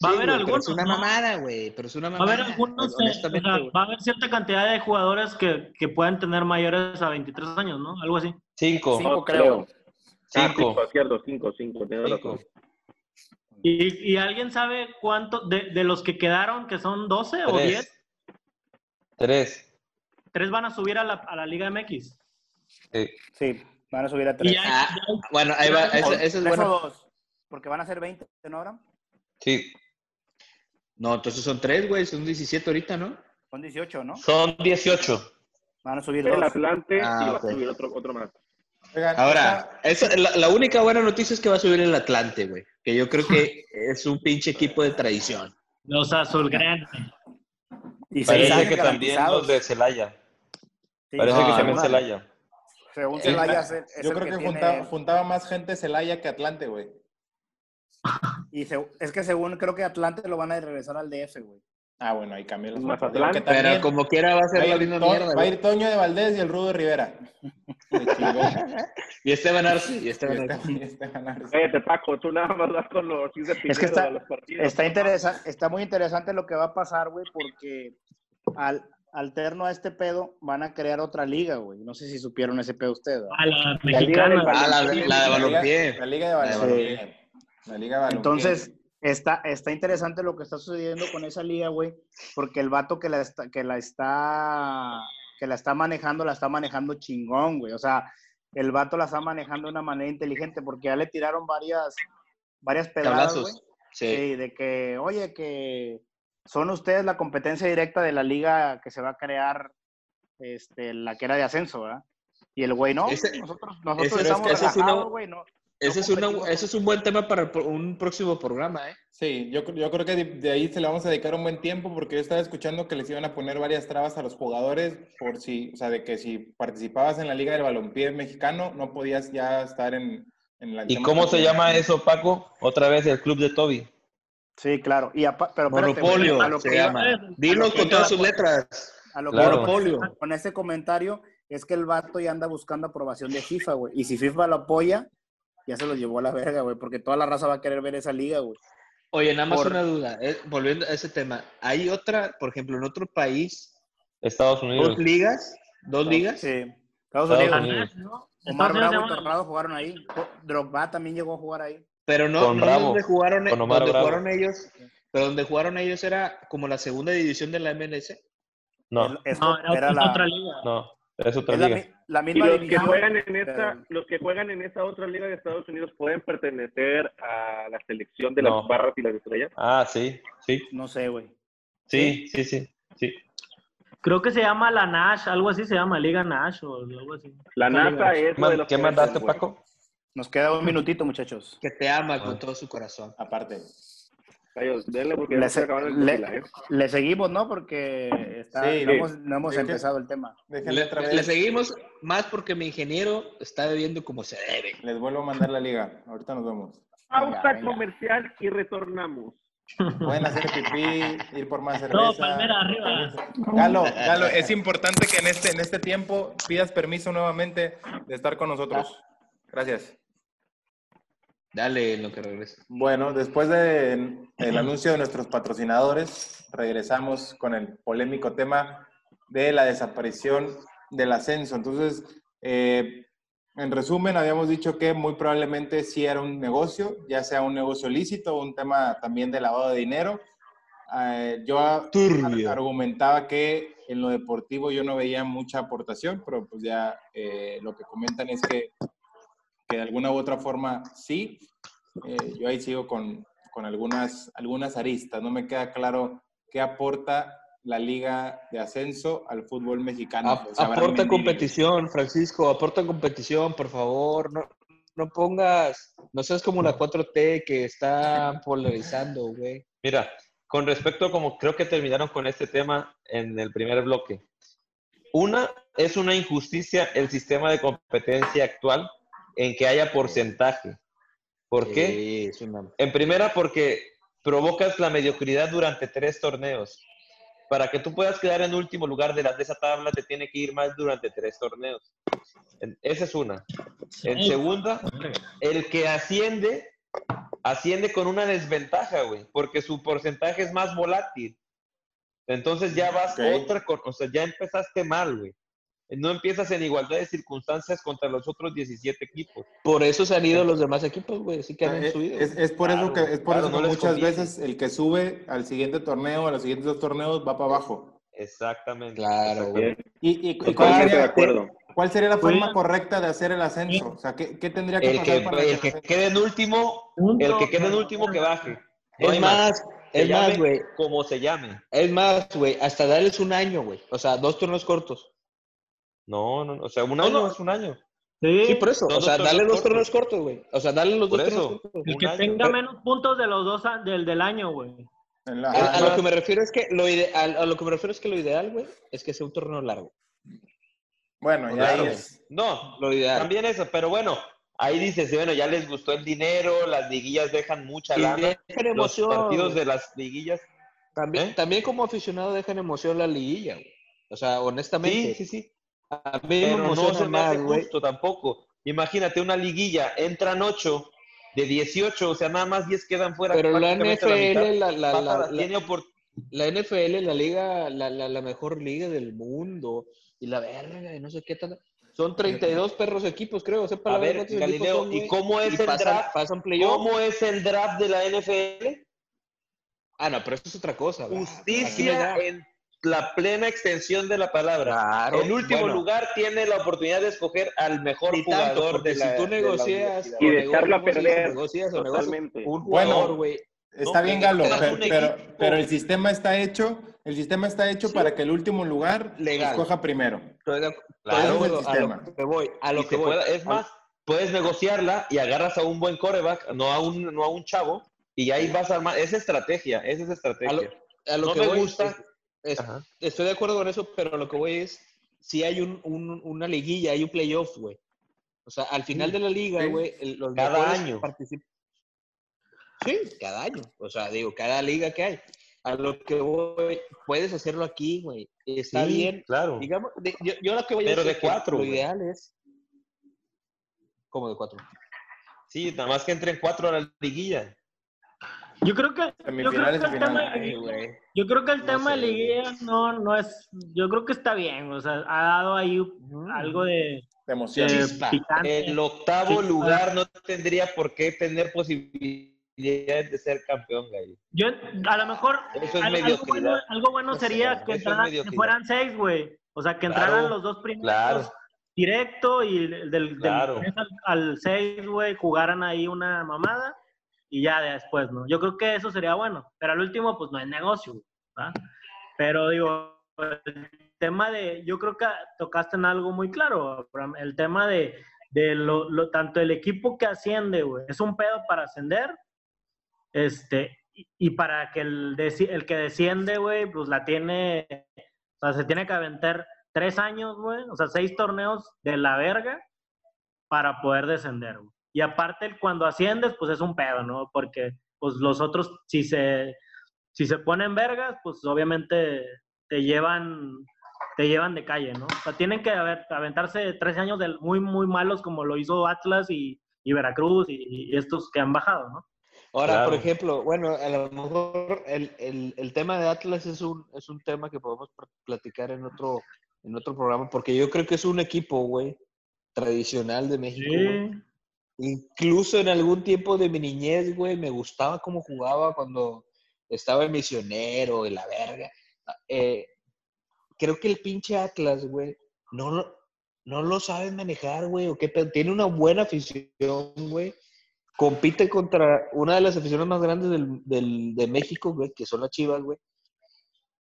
Va a Sí, haber pero algunos, es una mamada, güey. Pero es una Va a mamada. haber algunos, eh, o sea, va a haber cierta cantidad de jugadores que, que puedan tener mayores a 23 años, ¿no? Algo así. Cinco. Cinco, No, creo. Ah, Cinco. cinco, cierto, cinco, cinco, Cinco. ¿Y, y alguien sabe cuánto, de, de los que quedaron, que son 12 o 10, Tres. Tres. van a subir a la, a la Liga MX? Sí. Sí, van a subir a tres. Ah, bueno, ahí va. Esa, esa es Tres buena. o dos, porque van a ser 20, ¿no, Abraham? Sí. No, entonces son tres, güey. Son 17 ahorita, ¿no? Son 18, ¿no? Son 18. Van a subir El. Atlante Ah, y va ok. a subir otro, otro más. Oigan, Ahora, esa- la, la única buena noticia es que va a subir el Atlante, güey. Que yo creo que es un pinche equipo de tradición. Los azulgranas. Y Parece que también los de Celaya. Sí, Parece no, que también. Celaya. Según Celaya, la- es el- es Yo el creo que, tiene- juntaba, juntaba más gente Celaya que Atlante, güey. Y se- es que según creo que Atlante lo van a regresar al DF, güey. Ah, bueno, ahí cambió las Mazatlán. Pero también como quiera va a ser la misma To- mierda, va a ir Toño de Valdés y el Rudo Rivera. Y Esteban Arce. Y Y Esteban este- Arce. este. Cállate, Paco, tú nada más vas con los 15 Es que está- de los partidos. Está, interesa- está muy interesante lo que va a pasar, güey, porque al alterno a este pedo van a crear otra liga, güey. No sé si supieron ese pedo ustedes. A la Liga mexicana. Ah, la, la de La Liga- balompié. La Liga de de Balompié. La Liga de Balompié. Entonces, está, está interesante lo que está sucediendo con esa liga, güey, porque el vato que la está, que la está, que la está manejando, la está manejando chingón, güey. O sea, el vato la está manejando de una manera inteligente, porque ya le tiraron varias, varias pedradas, güey. Sí. Sí, de que, oye, que son ustedes la competencia directa de la liga que se va a crear, este, la que era de ascenso, ¿verdad? Y el güey, no, Ese- nosotros, nosotros estamos relajados, güey, no. Ese, es una- ese es un buen tema para un próximo programa, ¿eh? Sí, yo, yo creo que de, de ahí se le vamos a dedicar un buen tiempo porque yo estaba escuchando que les iban a poner varias trabas a los jugadores por si, o sea, de que si participabas en la Liga del Balompié mexicano no podías ya estar en, en la... ¿Y cómo se llama eso, Paco? Otra vez el club de Toby. Sí, claro. Y apa- pero espérate, Monopolio a lo se que llama. a Dilo que con todas sus letras. a lo que Claro. Monopolio. con ese comentario es que el vato ya anda buscando aprobación de FIFA, güey. Y si FIFA lo apoya, ya se lo llevó a la verga, güey, porque toda la raza va a querer ver esa liga, güey. Oye, nada más Por- una duda. eh, volviendo a ese tema. ¿Hay otra, por ejemplo, en otro país, Estados Unidos. dos ligas? ¿Dos ligas? Sí. Estados Estados Unidos. Unidos. ¿no? Omar Bravo y Torrado jugaron ahí. Drogba también llegó a jugar ahí. Pero no, Con no Bravo, donde jugaron, con Omar donde Bravo. jugaron ellos. Pero donde jugaron ellos era como la segunda división de la MLS. No, Es- No, era, era la, otra liga. no. Es otra es liga. La Y misma los que juegan en esta, los que juegan en esa otra liga de Estados Unidos pueden pertenecer a la selección de las No. barras y las estrellas. Ah, sí, sí, No sé, güey. sí, sí, sí, sí. Creo que se llama la Nash, algo así se llama, Liga Nash o algo así. La. NASA es ¿Qué de ¿Qué mandaste. Paco? Nos queda un minutito, muchachos. Que te ama Ah. con todo su corazón. Aparte. Callos, denle porque Le, ya se acabaron el le- tequila, ¿eh? le seguimos, ¿no? Porque está, Sí, no, sí. hemos, no empezado el tema. Le, otra le vez. seguimos más porque mi ingeniero está bebiendo como se debe. Les vuelvo a mandar la liga. Ahorita nos vemos. Pausa venga. comercial y retornamos. Pueden hacer pipí, ir por más cerveza. No, Palmera, arriba. Galo, Galo, es importante que en este, en este tiempo pidas permiso nuevamente de estar con nosotros. Gracias. Dale en lo que regresa. Bueno, después del anuncio de nuestros patrocinadores, regresamos con el polémico tema de la desaparición del ascenso. Entonces, eh, en resumen, habíamos dicho que muy probablemente sí era un negocio, ya sea un negocio lícito o un tema también de lavado de dinero. Eh, yo Turbio. argumentaba que en lo deportivo yo no veía mucha aportación, pero pues ya eh, lo que comentan es que, que de alguna u otra forma sí. eh, yo ahí sigo con, con algunas, algunas aristas. No me queda claro qué aporta la liga de ascenso al fútbol mexicano. Ap- O sea, aporta competición, Francisco, aporta competición, por favor. No, no pongas, no seas como la 4T que está polarizando, güey. Mira, con respecto a como creo que terminaron con este tema en el primer bloque. Una, es una injusticia el sistema de competencia actual en que haya porcentaje. ¿Por qué? Sí, es una- En primera, porque provocas la mediocridad durante tres torneos. Para que tú puedas quedar en último lugar de, la, de esa tabla, te tiene que ir más durante tres torneos. En- esa es una. En segunda, el que asciende, asciende con una desventaja, güey, porque su porcentaje es más volátil. Entonces ya vas otra, co- o sea, ya empezaste mal, güey. No empiezas en igualdad de circunstancias contra los otros 17 equipos. Por eso se han ido los demás equipos, güey. Sí que han Es, subido. es- es por eso que, es por claro, eso que muchas veces el que sube al siguiente torneo, a los siguientes dos torneos, va para abajo. Exactamente. Claro, exactamente. güey. ¿Y, y- y cuál, Totalmente de sería, acuerdo. cuál sería la Fue- forma correcta de hacer el ascenso? O sea, ¿qué, qué tendría que El pasar que, para el que el quede en último, el que quede en último que baje. No Es más, Se es más, güey. Como se llame. Es más, güey. Hasta darles un año, güey. O sea, dos torneos cortos. No, no, no, o sea, un año no. es un año. Sí, Sí, por eso. Dos O sea, dale dos cortos. torneos cortos, güey. O sea, dale los Por dos eso. torneos cortos. el que año. tenga menos puntos de los dos a- del, del año, güey. La- A, a lo que me refiero es que lo ideal, a lo que me refiero es que lo ideal, güey, es que sea un torneo largo. bueno, ya Claro. ahí es. No, Lo ideal. también eso, pero bueno, ahí dices, bueno, ya les gustó el dinero, las liguillas dejan mucha Y lana. dejan Los emoción. partidos güey. de las liguillas. También, ¿Eh? también como aficionado dejan emoción la liguilla, güey. O sea, honestamente. Sí, sí, sí. A mí me Pero no se me más, hace güey. justo tampoco. Imagínate una liguilla, entran 8 de 18, o sea, nada más 10 quedan fuera. Pero la. NFL, la, la, la, tiene la NFL, la liga, la, la, la mejor liga del mundo, y la verga, y no sé qué tal. Son 32 perros equipos, creo. Sepa A la ver, Galileo, son, ¿y cómo es el pasan, draft? Pasan. ¿Cómo es el draft de la NFL? Ah, no, pero eso es otra cosa. Justicia en la plena extensión de la palabra. Claro, el último bueno. lugar tiene la oportunidad de escoger al mejor Ni tanto, jugador de la si tú de la negocias. Y de echarlo a negocias, perder, negocias o negocias totalmente. un Bueno, jugador, güey. Está No, bien, Galo, pero, pero, pero el sistema está hecho, el sistema está hecho para que el último lugar Legal. escoja primero. Claro, ese es el acuerdo, a sistema. lo que voy, a lo Y que voy. pueda- es más, puedes negociarla y agarras a un buen coreback, no a un, no a un chavo, y ahí vas a armar. Esa estrategia, esa es estrategia. A lo, a lo No que me voy, gusta. es- es- estoy de acuerdo con eso, pero lo que voy es, si hay un, un- una liguilla, hay un playoff, güey. O sea, al final de la liga, sí. güey, el- los Cada año. particip- Sí, cada año. O sea, digo, cada liga que hay. A lo que voy, puedes hacerlo aquí, güey. Está Sí, bien. Claro. Digamos, de- yo, yo lo que voy a Pero decir de cuatro, Lo ideal es. ¿Cómo de cuatro? Sí, nada más que entren cuatro a la liguilla. Yo creo que, yo creo que el tema, finales. Ay, güey. yo creo que el No tema de liguilla no, no es, yo creo que está bien, o sea, ha dado ahí algo de, De emoción. de. El octavo lugar no tendría por qué tener posibilidades de ser campeón, güey. Yo, a lo mejor, Eso es al- algo bueno, algo bueno No sé, sería que, entraran- que fueran seis, güey. O sea, que Claro, entraran los dos primeros claro. directo y del, del, Claro. del tres al, al seis, güey, jugaran ahí una mamada y ya después, ¿no? Yo creo que eso sería bueno. Pero al último, pues no es negocio, ¿va? Pero digo, el tema de, yo creo que tocaste en algo muy claro, el tema de, de lo, lo- tanto el equipo que asciende, güey, es un pedo para ascender, este, y, y para que el, el que desciende, güey, pues la tiene, o sea, se tiene que aventar tres años, güey, o sea, seis torneos de la verga para poder descender, güey. Y aparte, cuando asciendes, pues es un pedo, ¿no? Porque, pues los otros, si se, si se ponen vergas, pues obviamente te llevan, te llevan de calle, ¿no? O sea, tienen que haber- aventarse tres años de muy, muy malos como lo hizo Atlas y, y Veracruz y, y estos que han bajado, ¿no? Ahora, Claro. por ejemplo, bueno, a lo mejor el, el, el tema de Atlas es un, es un tema que podemos platicar en otro, en otro programa, porque yo creo que es un equipo, güey, tradicional de México. güey. Incluso en algún tiempo de mi niñez, güey, me gustaba cómo jugaba cuando estaba en misionero y la verga. Eh, creo que el pinche Atlas, güey, no lo, no lo sabe manejar, güey, o qué. Tiene una buena afición, güey, compite contra una de las aficiones más grandes del, del- de México, güey, que son las Chivas, güey.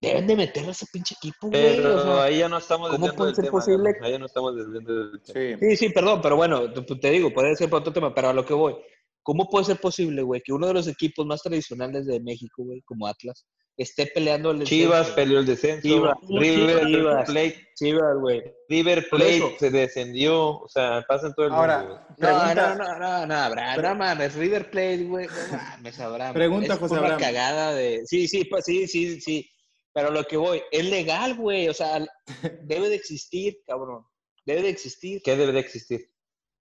Deben de meterle a ese pinche equipo, güey. Pero o sea, ahí ya no estamos ¿cómo puede ser tema, posible? Ahí ya no estamos desviando del tema. Sí. Sí, sí, perdón, pero bueno, te, digo, puede ser para otro tema, pero a lo que voy. ¿Cómo puede ser posible, güey, que uno de los equipos más tradicionales de México, güey, como Atlas, esté peleando el Chivas descenso? peleó el descenso, Chivas, River Chivas. Plate, Chivas, güey. River Plate se descendió, o sea, pasa en todo el mundo. güey. Ahora, No, no, no, no, no, Abraham, no mames, River Plate, güey, no mames, Abraham. Pregunta, es José una Abraham. cagada de... Sí, sí, pues, sí, sí, sí, pero lo que voy, es legal, güey, o sea, debe de existir, cabrón, debe de existir ¿Qué debe de existir?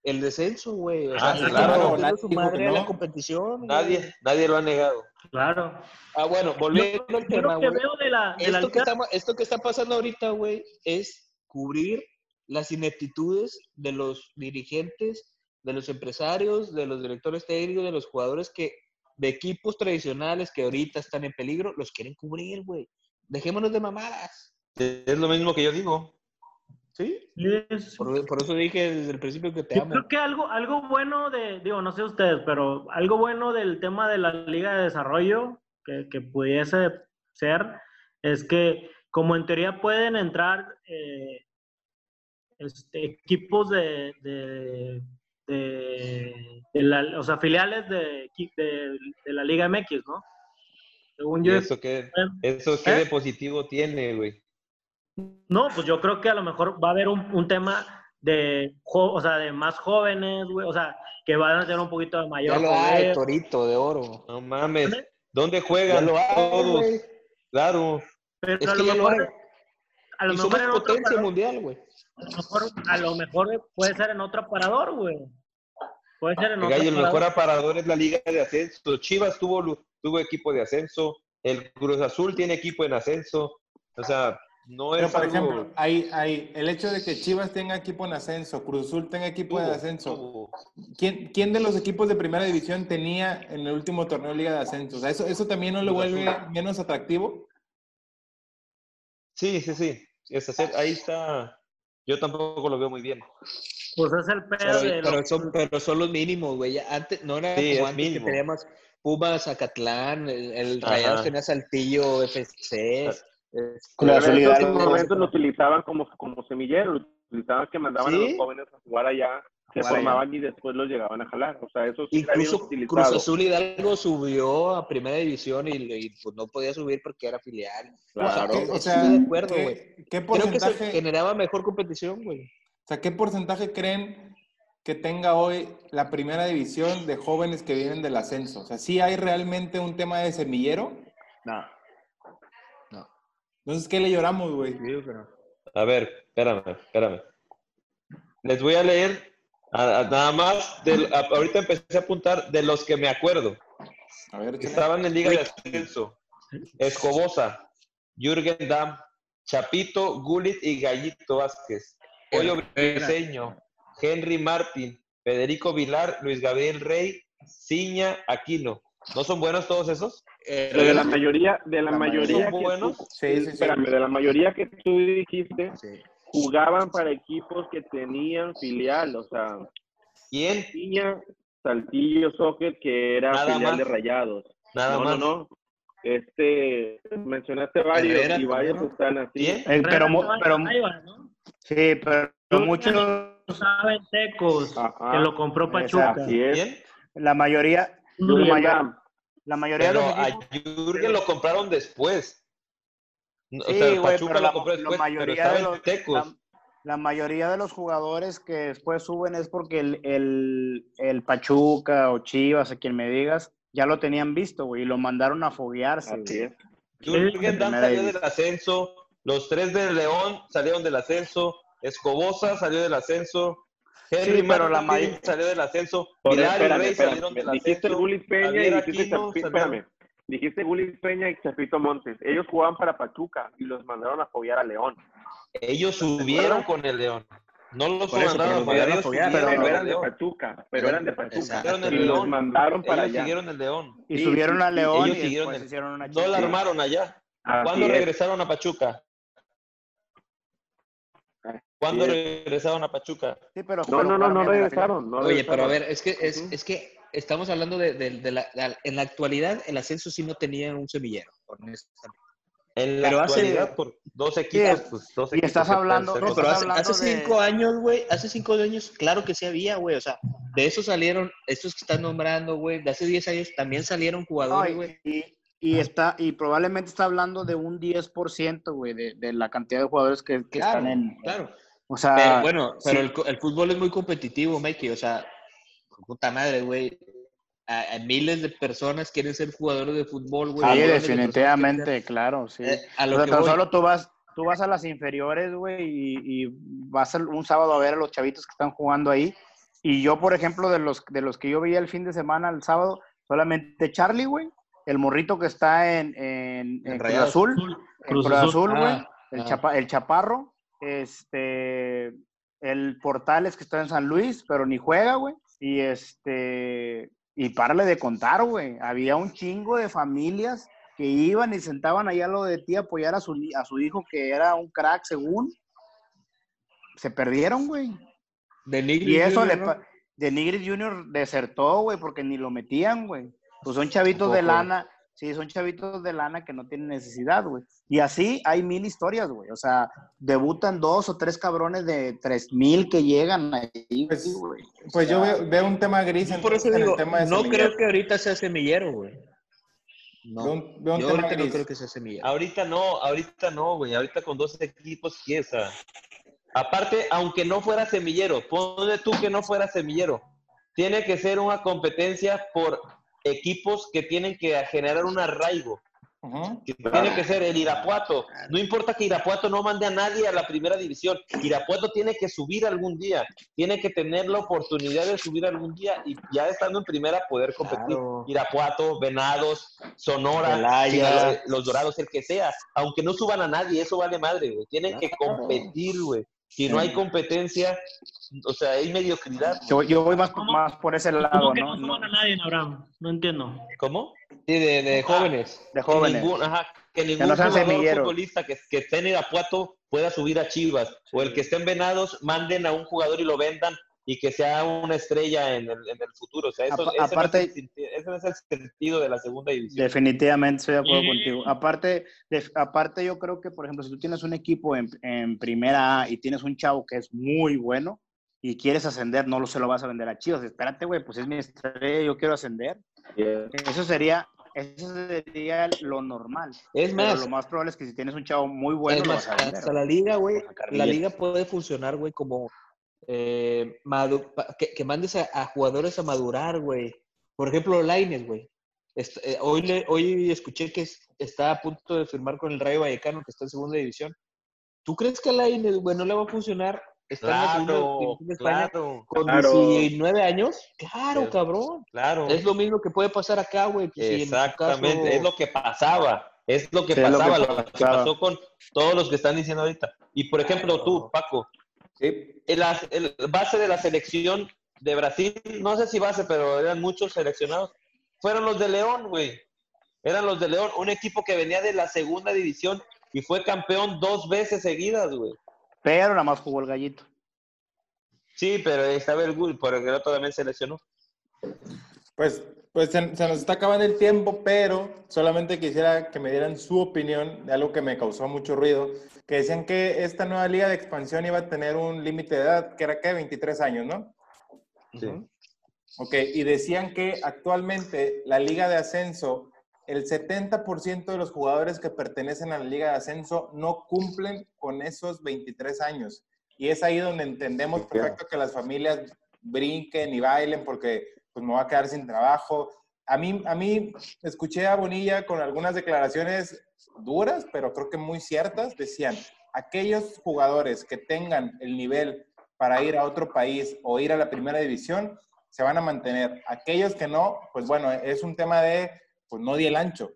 el descenso, güey, o Ah, sea, claro, nadie su madre a la no. competición, güey. Nadie, nadie lo ha negado. Claro. Ah, bueno, Yo, volviendo al yo tema, lo que güey. veo de la, de la Esto que, está, esto que está pasando ahorita, güey, es cubrir las ineptitudes de los dirigentes, de los empresarios, de los directores técnicos, de los jugadores que de equipos tradicionales que ahorita están en peligro, los quieren cubrir, güey. Dejémonos de mamadas. Es lo mismo que yo digo. ¿Sí? Por, por eso dije desde el principio que te Yo amo. creo que algo, algo bueno de, digo, no sé ustedes, pero algo bueno del tema de la Liga de Desarrollo que, que pudiese ser es que, como en teoría pueden entrar eh, este, equipos de, de, de- de la- o sea, filiales de, de la Liga MX, ¿no? Según ¿Y yo, eso qué, eso qué ¿Eh? de positivo tiene, güey? No, pues yo creo que a lo mejor va a haber un, un tema de, jo- o sea, de más jóvenes, güey, o sea, que van a tener un poquito de mayor Ya lo hay, poder. Torito de oro. No mames. ¿Dónde? ¿Dónde Ya juegan lo hay, todos? güey. Claro. Pero Es a que lo mejor, a lo Y mejor somos en otro potencia parador, mundial, güey. a lo mejor, a lo mejor puede ser en otro parador, güey. Puede ser en otro Gallo, el mejor parador. aparador es la Liga de Ascenso. Chivas tuvo, tuvo equipo de ascenso. El Cruz Azul tiene equipo en ascenso. O sea, no pero es por algo... ejemplo, hay, hay, el hecho de que Chivas tenga equipo en ascenso, Cruz Azul tenga equipo de tuvo, ascenso, tuvo. ¿quién, quién de los equipos de primera división tenía en el último torneo de Liga de Ascenso? O sea, ¿eso, eso también no lo vuelve menos atractivo? Sí, sí, sí. Es hacer- ahí está. Yo tampoco lo veo muy bien. Pues es el pedo Pero, de pero los- son, pero son los mínimos, güey. Antes, no era Sí, como antes mínimo. que teníamos Pumas, Zacatlán, el. Rayados tenía Saltillo, FC. Este, en esos Hidalgo. momentos lo utilizaban como, como semillero, lo utilizaban que mandaban a los jóvenes a jugar allá, se Jugar allá. formaban y después los llegaban a jalar. O sea, eso sí Incluso. Cruz Azul Hidalgo subió a primera división y, y, pues no podía subir porque era filial. Claro. ¿Qué- Eso o estoy sea, de acuerdo, ¿qué- güey. ¿qué, Creo que se porcentaje, generaba mejor competición, güey. o sea, ¿qué porcentaje creen que tenga hoy la primera división de jóvenes que vienen del ascenso? O sea, ¿sí hay realmente un tema de semillero? No. Entonces, ¿qué le lloramos, güey? A ver, espérame, espérame. Les voy a leer a- a- nada más. a- ahorita empecé a apuntar de los que me acuerdo. A ver, estaban en Liga de Ascenso. Escobosa, Jürgen Damm, Chapito, Gulit y Gallito Vázquez. Pollo Briseño, Henry Martín, Federico Vilar, Luis Gabriel Rey, Ciña, Aquino. ¿No son buenos todos esos? Pero de la mayoría, de la, La mayoría ¿Son que buenos? tú- Sí, sí, sí. espérame, de la mayoría que tú dijiste, Sí. jugaban para equipos que tenían filial, o sea, ¿Quién? Piña, Saltillo, Socket, que era Nada filial más. de Rayados. Nada no, más. no, no. Este, mencionaste varios Herrera y varios están así. ¿Quién? Eh, pero, pero, sí, pero muchos, saben Tecos, Ajá. que lo compró. Pachuca. Así es. ¿Quién? la mayoría, la, mayor- la mayoría Pero de los a equipos- Jürgen lo compraron después. O Sí, sea, güey, Pachuca pero lo la- compró la después, pero mayoría de en los- Tecos. la- la mayoría de los jugadores que después suben es porque el, el, el Pachuca o Chivas, a quien me digas, ya lo tenían visto, güey, y lo mandaron a foguearse. Así es. Jürgen Damm Primera salió del ascenso, los tres de León salieron del ascenso, Escobosa salió del ascenso, Henry Sí, pero la may- salió del ascenso, Por Vilar y Rey salieron del Dijiste ascenso, Gulit Peña Javier y dijiste Chapi- espérame. Dijiste Peña y Chapito Montes. Ellos jugaban para Pachuca y los mandaron a apoyar a León. ellos subieron con el León. No los eso, mandaron pero a los apoyar, mandaron a ellos apoyar, subieron Pero con eran de León. Pachuca, pero eran de Pachuca. Y los mandaron para Ellos allá. siguieron el León. Y Sí, subieron a León y siguieron después el- hicieron una No la armaron allá. Así ¿Cuándo es. regresaron a Pachuca? ¿Cuándo regresaron a Pachuca? Sí, pero, No, no, no, no regresaron. No Oye, pero a ver, es que, es, es que estamos hablando de, de- de la, de- en la actualidad, el ascenso sí no tenía un semillero, honestamente. En la Pero hace- actualidad, por dos equipos, pues dos y equipos estás que pueden hablando- No, Estás pero hace, hablando hace de- cinco años, güey, hace cinco años, claro que sí había, güey. O sea, de eso salieron, estos que están nombrando, güey, de hace 10 años también salieron jugadores, y, güey. y- y está, y probablemente está hablando de un 10%, güey, de, de la cantidad de jugadores que, que Claro, están en. claro. O sea, Pero bueno, pero sí. el, co- el fútbol es muy competitivo, Mikey. O sea, puta madre, güey. A, a miles de personas quieren ser jugadores de fútbol, güey. Sí, de definitivamente, claro, sí. Eh, a O sea, que tan voy, solo tú vas, tú vas a las inferiores, güey, y, y vas al- un sábado a ver a los chavitos que están jugando ahí. Y yo, por ejemplo, de los, de los que yo veía el fin de semana, el sábado, solamente Charlie, güey, el morrito que está en, en, en Cruz. Azul, Azul, Cruz güey, Ah, el, ah. chapa- el Chaparro, este, el Portales que está en San Luis, pero ni juega, güey, y este, y párale de contar, güey, había un chingo de familias que iban y sentaban allá a lo de ti a apoyar a su, a su hijo que era un crack según, se perdieron, güey, de y Nigris eso Junior, le de Nigris Junior desertó, güey, porque ni lo metían, güey. Pues son chavitos de lana, sí, son chavitos de lana que no tienen necesidad, güey. Y así hay mil historias, güey. O sea, debutan dos o tres cabrones de tres mil que llegan ahí, Pues- güey. O Pues yo veo, veo un tema gris Yo por eso entonces, en digo, el tema de no semillero. creo que ahorita sea semillero, güey. No. Veo un, veo un Yo tema ahorita no creo que sea semillero. Ahorita no, ahorita no, güey. Ahorita con dos equipos, ¿qué es? Ah, Aparte, aunque no fuera semillero, ponle tú que no fuera semillero. Tiene que ser una competencia por equipos que tienen que generar un arraigo. Que Tiene que ser el Irapuato. No importa que Irapuato no mande a nadie a la primera división. Irapuato tiene que subir algún día. Tiene que tener la oportunidad de subir algún día y ya estando en primera poder competir. Claro. Irapuato, Venados, Sonora. Sinaloa, los Dorados, el que sea. Aunque no suban a nadie, eso vale madre, güey. Tienen que competir, güey. Si no hay competencia, o sea, hay mediocridad. yo, yo voy más, más por ese ¿Cómo lado, que ¿no? no suban a nadie, Abraham? No entiendo. ¿Cómo? Sí, de, de jóvenes. De Que jóvenes. ningún, ajá, que ningún no jugador semilleros. futbolista que, que esté en Irapuato pueda subir a Chivas. O el que esté en Venados, manden a un jugador y lo vendan y que sea una estrella en el, en el futuro. O sea, eso, ese, aparte- no es el, ese no es el sentido de la segunda división. Definitivamente estoy de acuerdo Sí. contigo. Aparte, de- aparte yo creo que, por ejemplo, si tú tienes un equipo en, en primera A y tienes un chavo que es muy bueno y quieres ascender, no lo se lo vas a vender a Chivas. Espérate, güey, pues es mi estrella, yo quiero ascender. Eso sería, eso sería lo normal. Es Pero más, lo más probable es que si tienes un chavo muy bueno, es lo vas a vender. hasta la liga, güey, la liga puede funcionar, güey, como eh, que, que mandes a, a jugadores a madurar, güey. Por ejemplo, Laines, güey. Eh, hoy, le- hoy escuché que es- está a punto de firmar con el Rayo Vallecano, que está en segunda división. ¿Tú crees que a Laines, güey, no le va a funcionar? Está en la segunda Claro, división de España claro, con Claro. 19 años. Claro, cabrón. claro. Es lo mismo que puede pasar acá, güey. si en Exactamente, caso- es lo que pasaba, es lo que Sí, es lo que pasaba, lo que, pasaba. pasó con todos los que están diciendo ahorita. Y por ejemplo, tú, Paco, Sí. el, as- el base de la selección de Brasil, no sé si base, pero eran muchos seleccionados, fueron los de León, güey. Eran los de León, un equipo que venía de la segunda división y fue campeón dos veces seguidas, güey. Pero nada más jugó el gallito. Sí, pero estaba el Gul, pero el otro también se lesionó. Pues, pues se, se nos está acabando el tiempo, pero solamente quisiera que me dieran su opinión de algo que me causó mucho ruido, que decían que esta nueva liga de expansión iba a tener un límite de edad, que era que 23 años, ¿no? Sí. Ok, y decían que actualmente la liga de ascenso, el 70% de los jugadores que pertenecen a la liga de ascenso no cumplen con esos 23 años. Y es ahí donde entendemos perfecto que las familias brinquen y bailen porque pues me voy a quedar sin trabajo. A mí, a mí escuché a Bonilla con algunas declaraciones duras, pero creo que muy ciertas. Decían, aquellos jugadores que tengan el nivel para ir a otro país o ir a la primera división, se van a mantener. Aquellos que no, pues bueno, es un tema de, pues no di el ancho.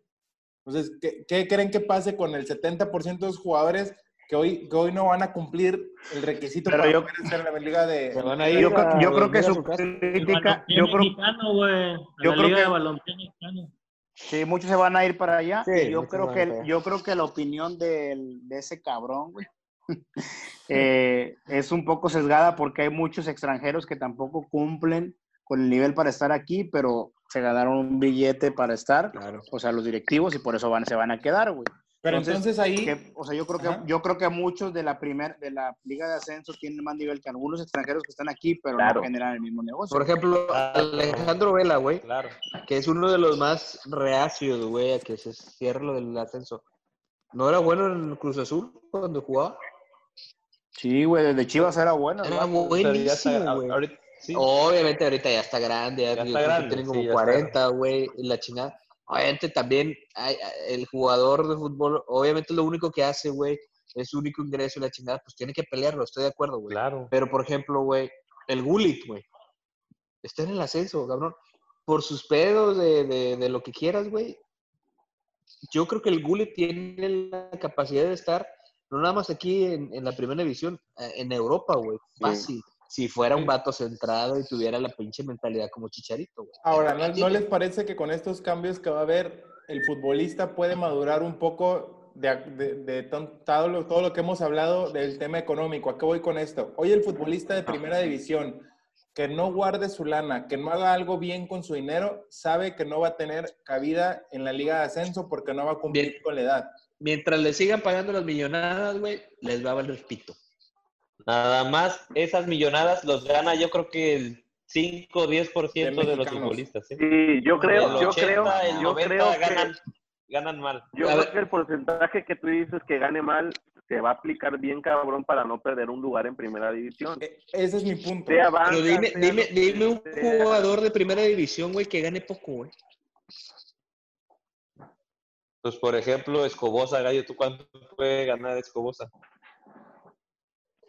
Entonces, ¿qué, qué creen que pase con el 70% de los jugadores que hoy, que hoy no van a cumplir el requisito Pero para yo- poder estar en la liga de... Se van a ir Yo, creo- a yo creo que su crítica, yo creo, mexicano, güey. yo la creo Liga que- de balompié mexicano. Sí, muchos se van a ir para allá. Sí, y yo creo que yo creo que la opinión del- de ese cabrón, güey, eh, es un poco sesgada porque hay muchos extranjeros que tampoco cumplen con el nivel para estar aquí, pero se ganaron un billete para estar, Claro. o sea, los directivos, y por eso van, se van a quedar, güey. Pero Entonces, entonces, ahí, Que, o sea, yo creo que Ajá. yo creo que muchos de la primer de la liga de ascenso tienen más nivel que algunos extranjeros que están aquí, pero Claro. no generan el mismo negocio. Por ejemplo, Alejandro Vela, güey, Claro. que es uno de los más reacios, güey, a que se cierre lo del ascenso. ¿No era bueno en Cruz Azul cuando jugaba? Sí, güey, desde Chivas era bueno. Era ¿no? Buenísimo, güey. ahorita- sí. Obviamente ahorita ya está grande, ya, está grande, tiene sí, como está 40, güey, y la chingada. Obviamente también hay- el jugador de fútbol, obviamente lo único que hace, güey, es su único ingreso y la chingada, pues tiene que pelearlo, estoy de acuerdo, güey. Claro. Pero, por ejemplo, güey, el Gullit, güey, está en el ascenso, cabrón. Por sus pedos de, de, de lo que quieras, güey. Yo creo que el Gullit tiene la capacidad de estar, no nada más aquí en, en la primera división, eh, en Europa, güey. Fácil. Si fuera un vato centrado y tuviera la pinche mentalidad como Chicharito, güey. ahora, ¿no, no les parece que con estos cambios que va a haber, el futbolista puede madurar un poco de, de- de todo, lo, todo lo que hemos hablado del tema económico? ¿A qué voy con esto? Hoy el futbolista de primera división que no guarde su lana, que no haga algo bien con su dinero, sabe que no va a tener cabida en la liga de ascenso porque no va a cumplir Bien. con la edad. Mientras le sigan pagando las millonadas, güey, les va a valer pito. Nada más esas millonadas los gana yo creo que el 5 o 10% De de, los futbolistas. ¿sí? Sí, yo creo, el yo 80, creo, el yo 90 creo que, ganan, ganan mal. yo A creo ver. que el porcentaje que tú dices que gane mal se va a aplicar bien cabrón para no perder un lugar en primera división. E- ese es mi punto. Sea banca, Pero dime, sea dime, dime un sea. jugador de primera división, güey, que gane poco, güey. Pues por ejemplo, Escobosa, Gallo, ¿tú cuánto puede ganar Escobosa?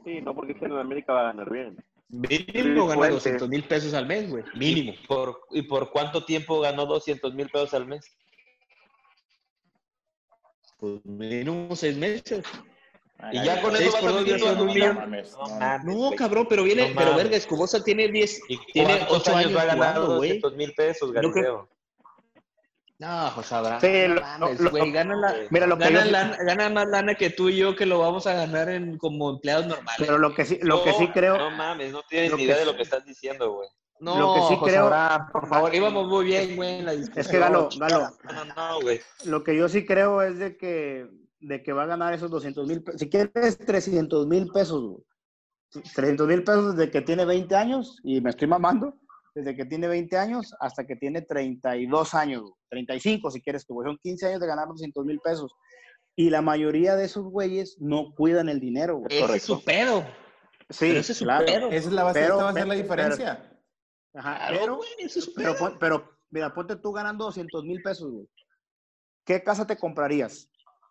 Sí, no porque en América va a ganar bien. Mínimo gana Fuente. 200 mil pesos al mes, güey. Mínimo. ¿Y por, ¿Y por cuánto tiempo ganó 200 mil pesos al mes? Pues mínimo seis meses. Y ya con Seis eso vas a dos vivir un millón. No no, cabrón, pero viene, No pero verga, Escobosa tiene 10, ¿Y tiene cuántos 8 años va a ganar jugando, güey. 200 mil pesos, Galileo? No, José Abraham. Sí, lo- mames, lo- güey, gana, la- Mira, lo que yo- lana- gana más lana que tú y yo que lo vamos a ganar en, como empleados normales. Pero lo que sí, lo que sí creo, No mames, no tienes ni que idea de lo que estás diciendo, güey. no, lo que sí José creo- Abraham, por favor, íbamos muy bien, güey, en la discusión. es que Galo, Galo, No, no, no, güey. lo que yo sí creo es de que, de que va a ganar esos 200 mil pesos. Si quieres 300 mil pesos, güey. 300 mil pesos desde que tiene 20 años, y me estoy mamando, desde que tiene 20 años hasta que tiene 32 años, güey. 35 si quieres. Son 15 años de ganar 200 mil pesos. Y la mayoría de esos güeyes no cuidan el dinero, güey. Ese es su pedo. Sí, pero ese es su claro. pedo. Esa es la base, Pero- esta va a ser la pero- diferencia. Ajá, Claro, pero, güey, ese es su pero, pedo. pon- pero, mira, ponte tú ganando 200 mil pesos, güey. ¿Qué casa te comprarías?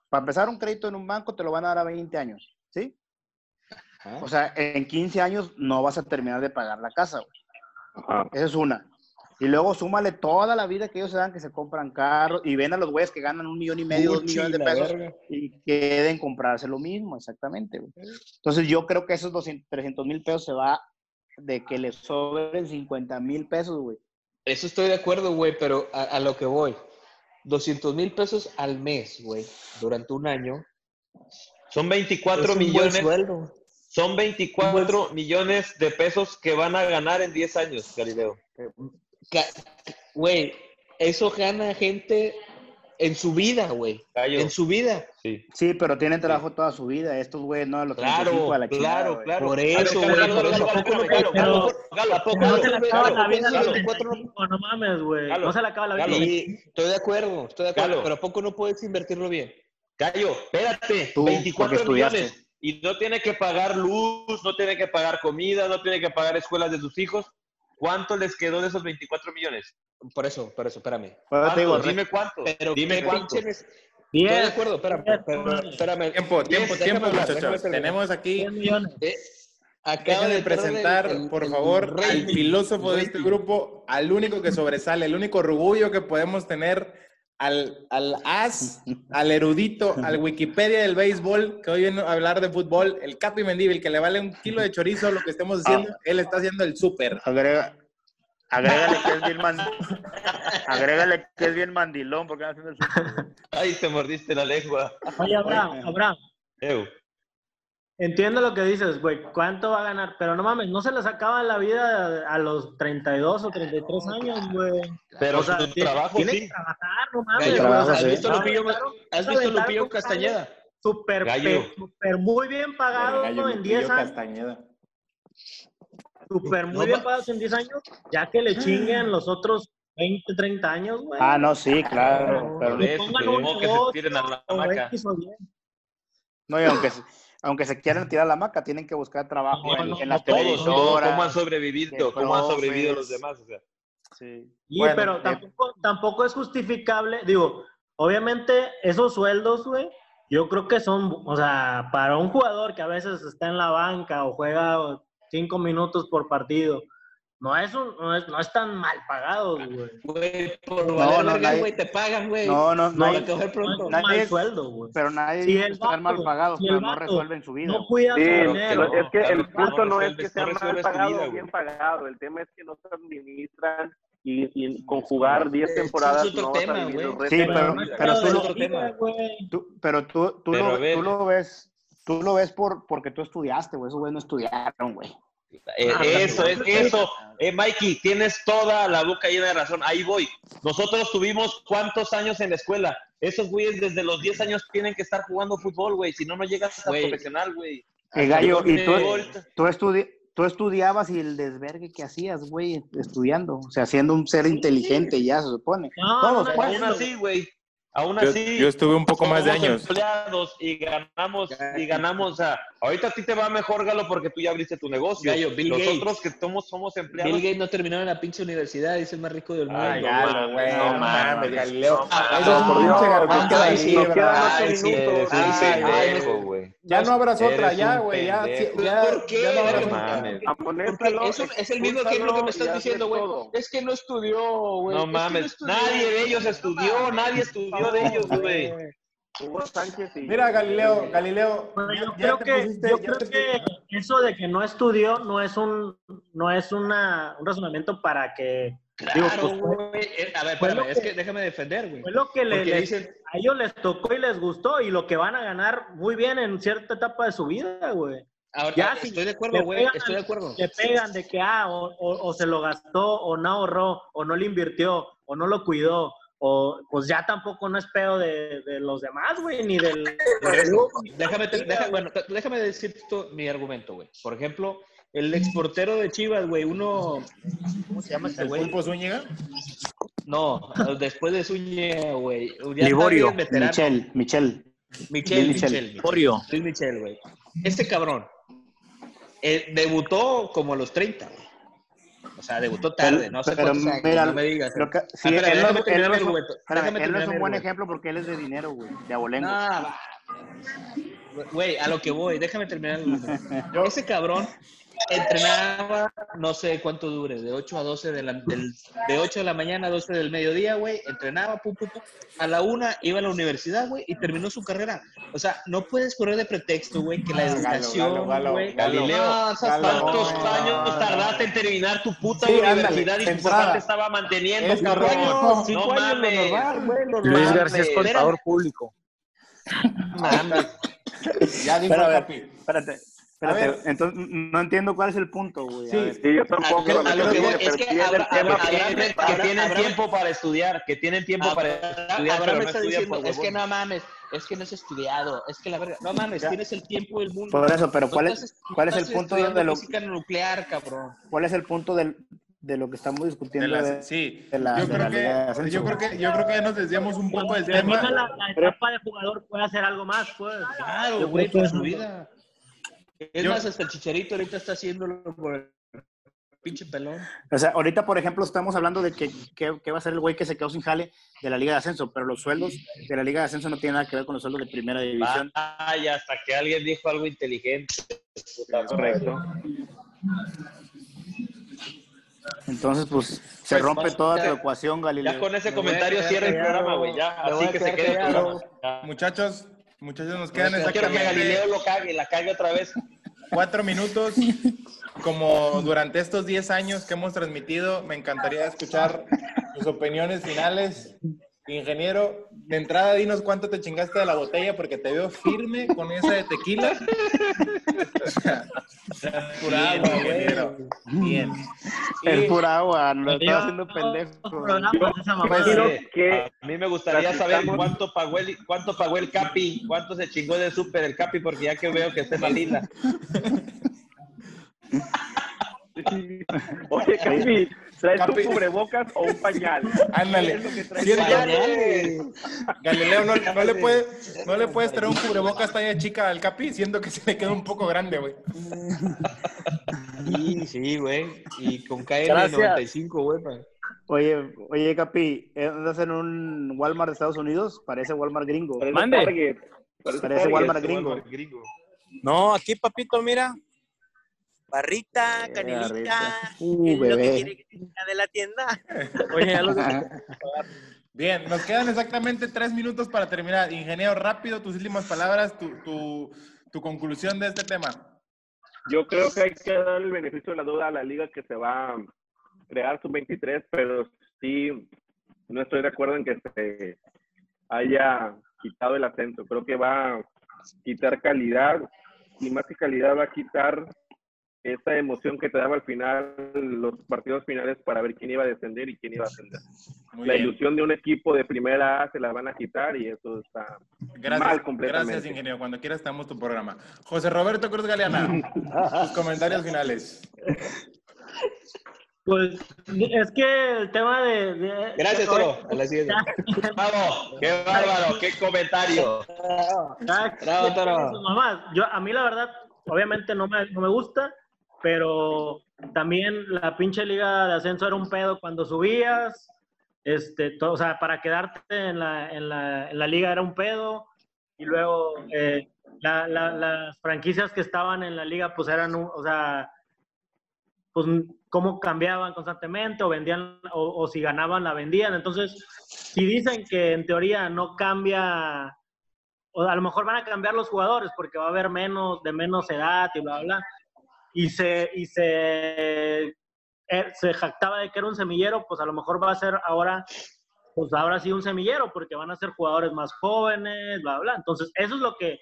Para empezar, un crédito en un banco te lo van a dar a 20 años, ¿sí? Ajá. O sea, en 15 años no vas a terminar de pagar la casa, güey. Ajá. Esa es una. Y luego súmale toda la vida que ellos se dan, que se compran carros y ven a los güeyes que ganan un millón y medio, dos millones de pesos verga. y quieren comprarse lo mismo, exactamente, güey. Entonces yo creo que esos 200, 300 mil pesos se va de que les sobren 50 mil pesos, güey. Eso estoy de acuerdo, güey, pero a, a lo que voy. 200 mil pesos al mes, güey, durante un año. Son 24 es un buen millones. sueldo. Son 24 millones de pesos que van a ganar en 10 años, Galileo. Güey, eso gana gente en su vida, güey. En su vida. Sí. Sí, pero tienen trabajo toda su vida. Estos güeyes no a los 35 Claro, a la chingada, claro, güey. claro. Por eso, güey, Galo, por eso, Galo, ¿a poco no Galo, puede- Galo, pero- Galo, ¿a poco Que no no se le acaba la vida a los puede- 24 no- 35, no mames, güey. No se le acaba la vida. Sí, estoy de acuerdo, estoy de acuerdo, pero ¿a poco no puedes invertirlo bien? Gallo, espérate, Tú, 24 porque estudiaste. millones. Y no tiene que pagar luz, no tiene que pagar comida, no tiene que pagar escuelas de sus hijos. ¿Cuánto les quedó de esos 24 millones? Por eso, por eso, espérame. Te digo, ¿Cuánto? Dime cuánto. Pero Dime ¿qué cuánto. nes- Estoy de acuerdo, espérame, madre. espérame. Tiempo, tiempo, Diez, tiempo, hablar, muchachos. Tenemos aquí, 10 millones. Eh, acaba de presentar, el- el- por el favor, al rating, filósofo de este grupo, al único que sobresale, el único orgullo que podemos tener, al, al as, al erudito, al Wikipedia del béisbol, que hoy viene a hablar de fútbol, el Capi Mendívil, que le vale un kilo de chorizo lo que estemos haciendo, él está haciendo el súper. Agrega, agrégale que es bien man- agrégale que es bien mandilón porque anda haciendo el súper. Ay, te mordiste la lengua. Oye, Abraham, Abraham, Eu. Entiendo lo que dices, güey, ¿cuánto va a ganar? Pero no mames, no se les acaba la vida a los 32 o 33 años, güey. Pero O sea, su trabajo tiene sí. que trabajar, no mames. ¿has sí. visto no, Lupillo, ¿has visto Lupillo Castañeda? Súper, súper muy bien pagado Gallo en 10 Lupillo años, Castañeda. súper muy No bien pagados en 10 años, ya que le chinguen los otros 20, 30 años, güey. Ah, no, sí, claro. Pero, Por eso, pongan que un no que se tiren a la hamaca. No, y aunque, aunque se quieran tirar la maca, tienen que buscar trabajo No, en, no, en no las televisoras. ¿cómo han sobrevivido? ¿Cómo han sobrevivido los demás? O sea, Sí. Y, Bueno, pero eh, tampoco, tampoco es justificable, digo, obviamente esos sueldos, güey, yo creo que son, o sea, para un jugador que a veces está en la banca o juega cinco minutos por partido, no es, un, no es, no es tan mal pagados, güey. Güey, por No, valer no, nadie- güey, te pagan, güey. No, no, No, no, Para hay- coger No pronto. es un Nadie- mal sueldo, güey. pero nadie Si están mal vato- pagados, si pero no vato resuelven su vida. No güey. cuida Sí, su dinero. es que el punto no no es que no sea mal pagado o bien pagado, el tema es que no se administran y, y con jugar 10 Ese es temporadas otro no tema, güey. Sí, pero- no es pero tú otro tema. Tú- pero tú, tú, Pero lo, tú lo ves, tú lo ves por, porque tú estudiaste, güey. Esos güeyes no estudiaron, güey. Eh, Ah, eso, es, eso. Eh, Mikey, tienes toda la boca llena de razón. Ahí voy. Nosotros tuvimos cuántos años en la escuela. Esos güeyes desde los 10 años tienen que estar jugando fútbol, güey. Si no, no llegas a Güey. profesional, güey. Eh, Gallo, y tú, tú, estudi- tú estudiabas y el desvergue que hacías, güey, estudiando. O sea, siendo un ser inteligente ya, se supone. No, Todos, no. Aún así, güey. Aún Yo, así. yo estuve un poco más de años. empleados y ganamos, y ganamos, sea, ahorita a ti te va mejor, Galo, porque tú ya abriste tu negocio. Gallo, Bill Nosotros que somos, somos empleados. Bill Gates no terminó en la pinche universidad, es el más rico del mundo. Ay, güey. Galo, güey, No mames, Galileo. Eso es por pinche garbanzo Ay, güey. Ya no abras otra, ya, güey. Ya, ¿Por qué? Es, el mismo ejemplo que me estás diciendo, güey. Es que no estudió, güey. No mames, nadie de ellos estudió, nadie estudió de ellos, güey. Hugo Sánchez y Mira, Galileo, Galileo. Bueno, yo creo que, pusiste- yo creo te- que eso de que no estudió no es un, no es una, un razonamiento para que, digo, Claro, pues fue, güey. Eh, A ver, espérame, lo es que- que déjame defender, güey. fue lo que le- les- dicen, a ellos les tocó y les gustó y lo que van a ganar muy bien en cierta etapa de su vida, güey. ahora, Ya, si estoy de acuerdo, güey, pegan- estoy de acuerdo. Le pegan de que, ah, o, o- o se lo gastó, o no ahorró, o no le invirtió, o no lo cuidó, o pues ya tampoco no es pedo de, de los demás, güey, ni del... Por eso, déjame, te- deja- bueno, te- déjame decir esto, mi argumento, güey. Por ejemplo, el exportero de Chivas, güey, uno. ¿Cómo se llama este ¿El güey? pulpo Zúñiga? No, después de Zúñiga, güey. Liborio, Michel. Michel, Michel. Michel. Liborio. Luis Michel, güey. Este cabrón eh, debutó como a los 30, güey. O sea, debutó tarde, no sé Pero cuántos años, mira, no me digas. que- Ah, sí, él no- él no es un- él no es buen ejemplo porque él es de dinero, güey, de abolengo. Güey, a lo que voy, déjame terminar. el. Ese cabrón entrenaba, no sé cuánto dure, de 8 a 12 de la, del- de 8 de la mañana a 12 del mediodía, güey, entrenaba, pum, pum, pum. A la una iba a la universidad, güey, y terminó su carrera. O sea, no puedes poner de pretexto, güey, que la Galo, educación, güey. Galileo, No. ¿Cuántos no. años tardaste en terminar tu puta Sí, ándale, universidad y tu papá te estaba manteniendo, Es cabrón? No años, lo mames. normal, güey, Luis. García es contador público. Mames. Ya dijo Pero espérate, espérate. ver. Entonces, no entiendo cuál es el punto, güey. Sí. Sí, yo tampoco. A- a lo que voy- es que el habrá- Que tienen, que tiempo para estudiar, que tienen tiempo para estudiar, pero me está diciendo, es que no mames, es que no has estudiado, es que la verga, no mames, Ya. tienes el tiempo del mundo. Por eso, pero ¿cuál es, estás- cuál es el punto de lo, física nuclear, cabrón. cuál es el punto del, de lo que estamos discutiendo? de- sí, de la- yo, de creo la de que, yo creo que yo creo que ya nos desviamos un poco del tema. la, la etapa de jugador, puede hacer algo más, pues. Claro, güey, que su vida. Es Yo- más, hasta el chicharito ahorita está haciéndolo por el pinche pelón. O sea, ahorita, por ejemplo, estamos hablando de que, que- que va a ser el güey que se quedó sin jale de la Liga de Ascenso, pero los sueldos de la Liga de Ascenso no tienen nada que ver con los sueldos de Primera División. Vaya, hasta que alguien dijo algo inteligente. Puta Correcto. Entonces, pues, se Pues, rompe toda ya- tu ecuación, Galileo. Ya con ese comentario cierra el programa, güey. Ya, así que se quede el programa. Muchachos, muchachos, nos quedan No Quiero que exactamente Galileo lo cague, la cague otra vez. Cuatro minutos. Como durante estos 10 años que hemos transmitido, me encantaría escuchar sus opiniones finales. Ingeniero, de entrada dinos cuánto te chingaste de la botella porque te veo firme con esa de tequila. Pura agua, ingeniero. Bien. Es Y- pura agua, lo estaba haciendo pendejo. Imagino Sí, que A mí me gustaría saber cuánto pagó el, cuánto pagó el Capi, cuánto se chingó de súper el Capi, porque ya que veo que está lila. Oye, Capi, ¿traes Capi. un cubrebocas o un pañal? Ándale. Galileo, no, no le puede, no le puedes traer un cubrebocas talla chica al Capi, siento que se le queda un poco grande, güey. Sí, sí, güey. Y con Gracias. KN95, güey. Oye, oye, Capi, ¿eh, ¿andas en un Walmart de Estados Unidos? Parece Walmart gringo. Mande. Parece Parece. Walmart gringo. Gringo. No, aquí, papito, mira. Barrita, Eh, canelita. barrita. ¿qué Uh, es lo que quiere que de la tienda? Oye, ya lo Bien, nos quedan exactamente tres minutos para terminar. Ingeniero, rápido, tus últimas palabras, tu, tu, tu conclusión de este tema. Yo creo que hay que dar el beneficio de la duda a la liga que se va a crear sub-23, pero sí no estoy de acuerdo en que se haya quitado el ascenso. Creo que va a quitar calidad y más que calidad va a quitar esa emoción que te daba al final los partidos finales para ver quién iba a descender y quién iba a ascender. Muy La bien. ilusión de un equipo de primera A se la van a quitar y eso está Gracias, mal completamente. gracias, ingeniero. Cuando quieras estamos tu programa. José Roberto Cruz Galeana, tus comentarios finales. Pues es que el tema de. de- Gracias, Toro. A la siguiente. Bravo, qué bárbaro, qué comentario. Cada- Bravo, Toro. Yo, a mí la verdad, obviamente no me, no me gusta, pero también la pinche liga de ascenso era un pedo cuando subías. Este, o sea, para quedarte en la, en la, liga era un pedo. Y luego eh, la- la- las franquicias que estaban en la liga, pues eran, o sea, pues cómo cambiaban constantemente o vendían, o, o si ganaban, la vendían. Entonces, si dicen que en teoría no cambia o a lo mejor van a cambiar los jugadores porque va a haber menos de menos edad y bla bla bla. Y se y se eh, se jactaba de que era un semillero pues a lo mejor va a ser ahora pues ahora sí un semillero porque van a ser jugadores más jóvenes bla bla entonces eso es lo que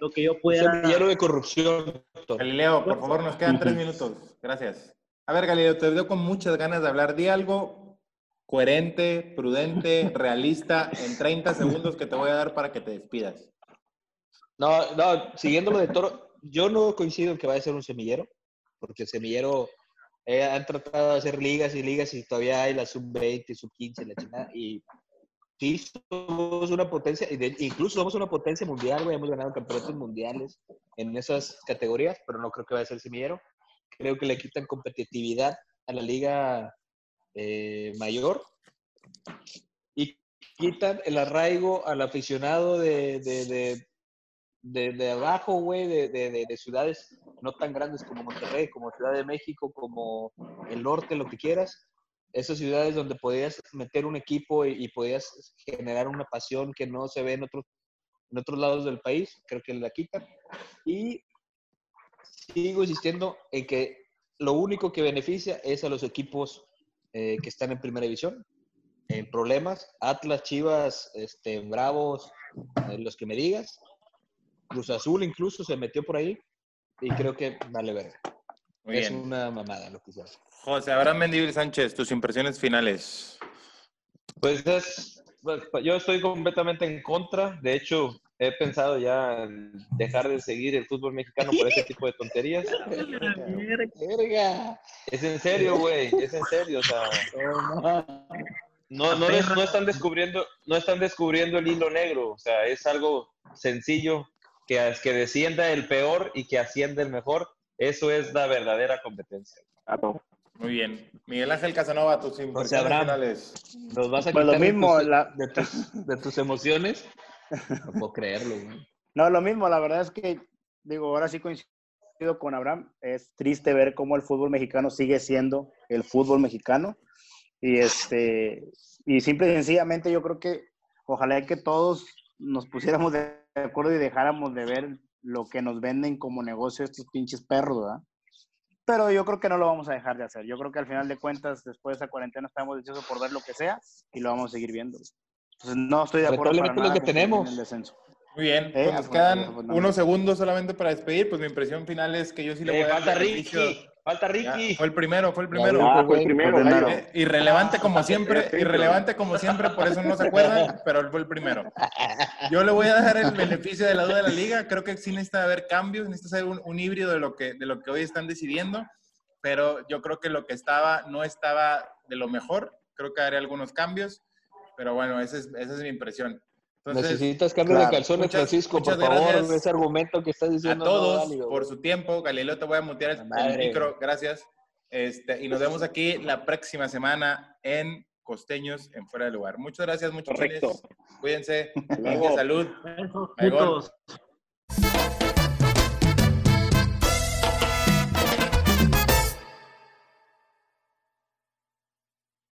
lo que yo pudiera Semillero de corrupción. Galileo, por favor, nos quedan tres minutos. Gracias. A ver, Galileo, te veo con muchas ganas de hablar. Di algo coherente, prudente, realista, en 30 segundos que te voy a dar para que te despidas. No, no, siguiendo lo de Toro, yo no coincido en que vaya a ser un semillero, porque el semillero eh, han tratado de hacer ligas y ligas y todavía hay la sub-20, sub-15, la chingada, y sí somos una potencia, incluso somos una potencia mundial, güey, hemos ganado campeonatos mundiales en esas categorías, pero no creo que vaya a ser semillero. Creo que le quitan competitividad a la liga eh, mayor y quitan el arraigo al aficionado de, de, de, de, abajo, güey, de, de, de- de ciudades no tan grandes como Monterrey, como Ciudad de México, como el norte, lo que quieras. Esas ciudades donde podías meter un equipo y, y podías generar una pasión que no se ve en otros, en otros lados del país, creo que la quitan. Y sigo insistiendo en que lo único que beneficia es a los equipos eh, que están en primera división. En problemas, Atlas, Chivas, este, Bravos, eh, los que me digas. Cruz Azul incluso se metió por ahí y creo que vale verga. Muy es bien. una mamada lo que se hace. José Abraham Mendívil Sánchez, tus impresiones finales. Pues es, pues, yo estoy completamente en contra. De hecho, he pensado ya en dejar de seguir el fútbol mexicano por ese tipo de tonterías. ¡Verga! Es en serio, güey. Es en serio. O sea, no, no, no están descubriendo, no están descubriendo el hilo negro. O sea, es algo sencillo que, que descienda el peor y que ascienda el mejor. Eso es la verdadera competencia. No. Muy bien. Miguel Ángel Casanova, tus impresiones Abraham. finales. ¿Nos vas a Pues lo quitar de mismo, tus- la- de, tus, de tus emociones? No puedo creerlo, güey. No, lo mismo, la verdad es que, digo, ahora sí coincido con Abraham, es triste ver cómo el fútbol mexicano sigue siendo el fútbol mexicano. Y este, y simple y sencillamente yo creo que ojalá que todos nos pusiéramos de acuerdo y dejáramos de ver lo que nos venden como negocio estos pinches perros, ¿verdad? Pero yo creo que no lo vamos a dejar de hacer. Yo creo que al final de cuentas, después de esa cuarentena, estamos deseosos por ver lo que sea y lo vamos a seguir viendo. Pues no estoy de acuerdo para nada lo que tenemos. en el descenso. Muy bien, Eh, pues nos quedan unos segundos solamente para despedir. Pues mi impresión final es que yo sí le voy Eh, a dar falta el beneficio- Ricky. Falta Ya, Ricky. Fue el primero, fue el primero. Ya, Ah, fue el primero. ahí- Eh, irrelevante como siempre, irrelevante como siempre, por eso no se acuerdan, pero él fue el primero. Yo le voy a dar el beneficio de la duda de la liga. Creo que sí necesita haber cambios, necesita ser un, un híbrido de lo, que, de lo que hoy están decidiendo, pero yo creo que lo que estaba no estaba de lo mejor. Creo que haré algunos cambios, pero bueno, esa es, esa es mi impresión. Entonces, Necesitas cambio claro, de calzones, muchas- Francisco, muchas por favor. Ese argumento que estás a diciendo. no es todos válido, por su tiempo. Galileo, te voy a mutear el, el micro, gracias. Este, y nos vemos aquí la próxima semana en Costeños en Fuera de Lugar. Muchas gracias, muchachos. Cuídense. Salud. Esos Ahí va. putos.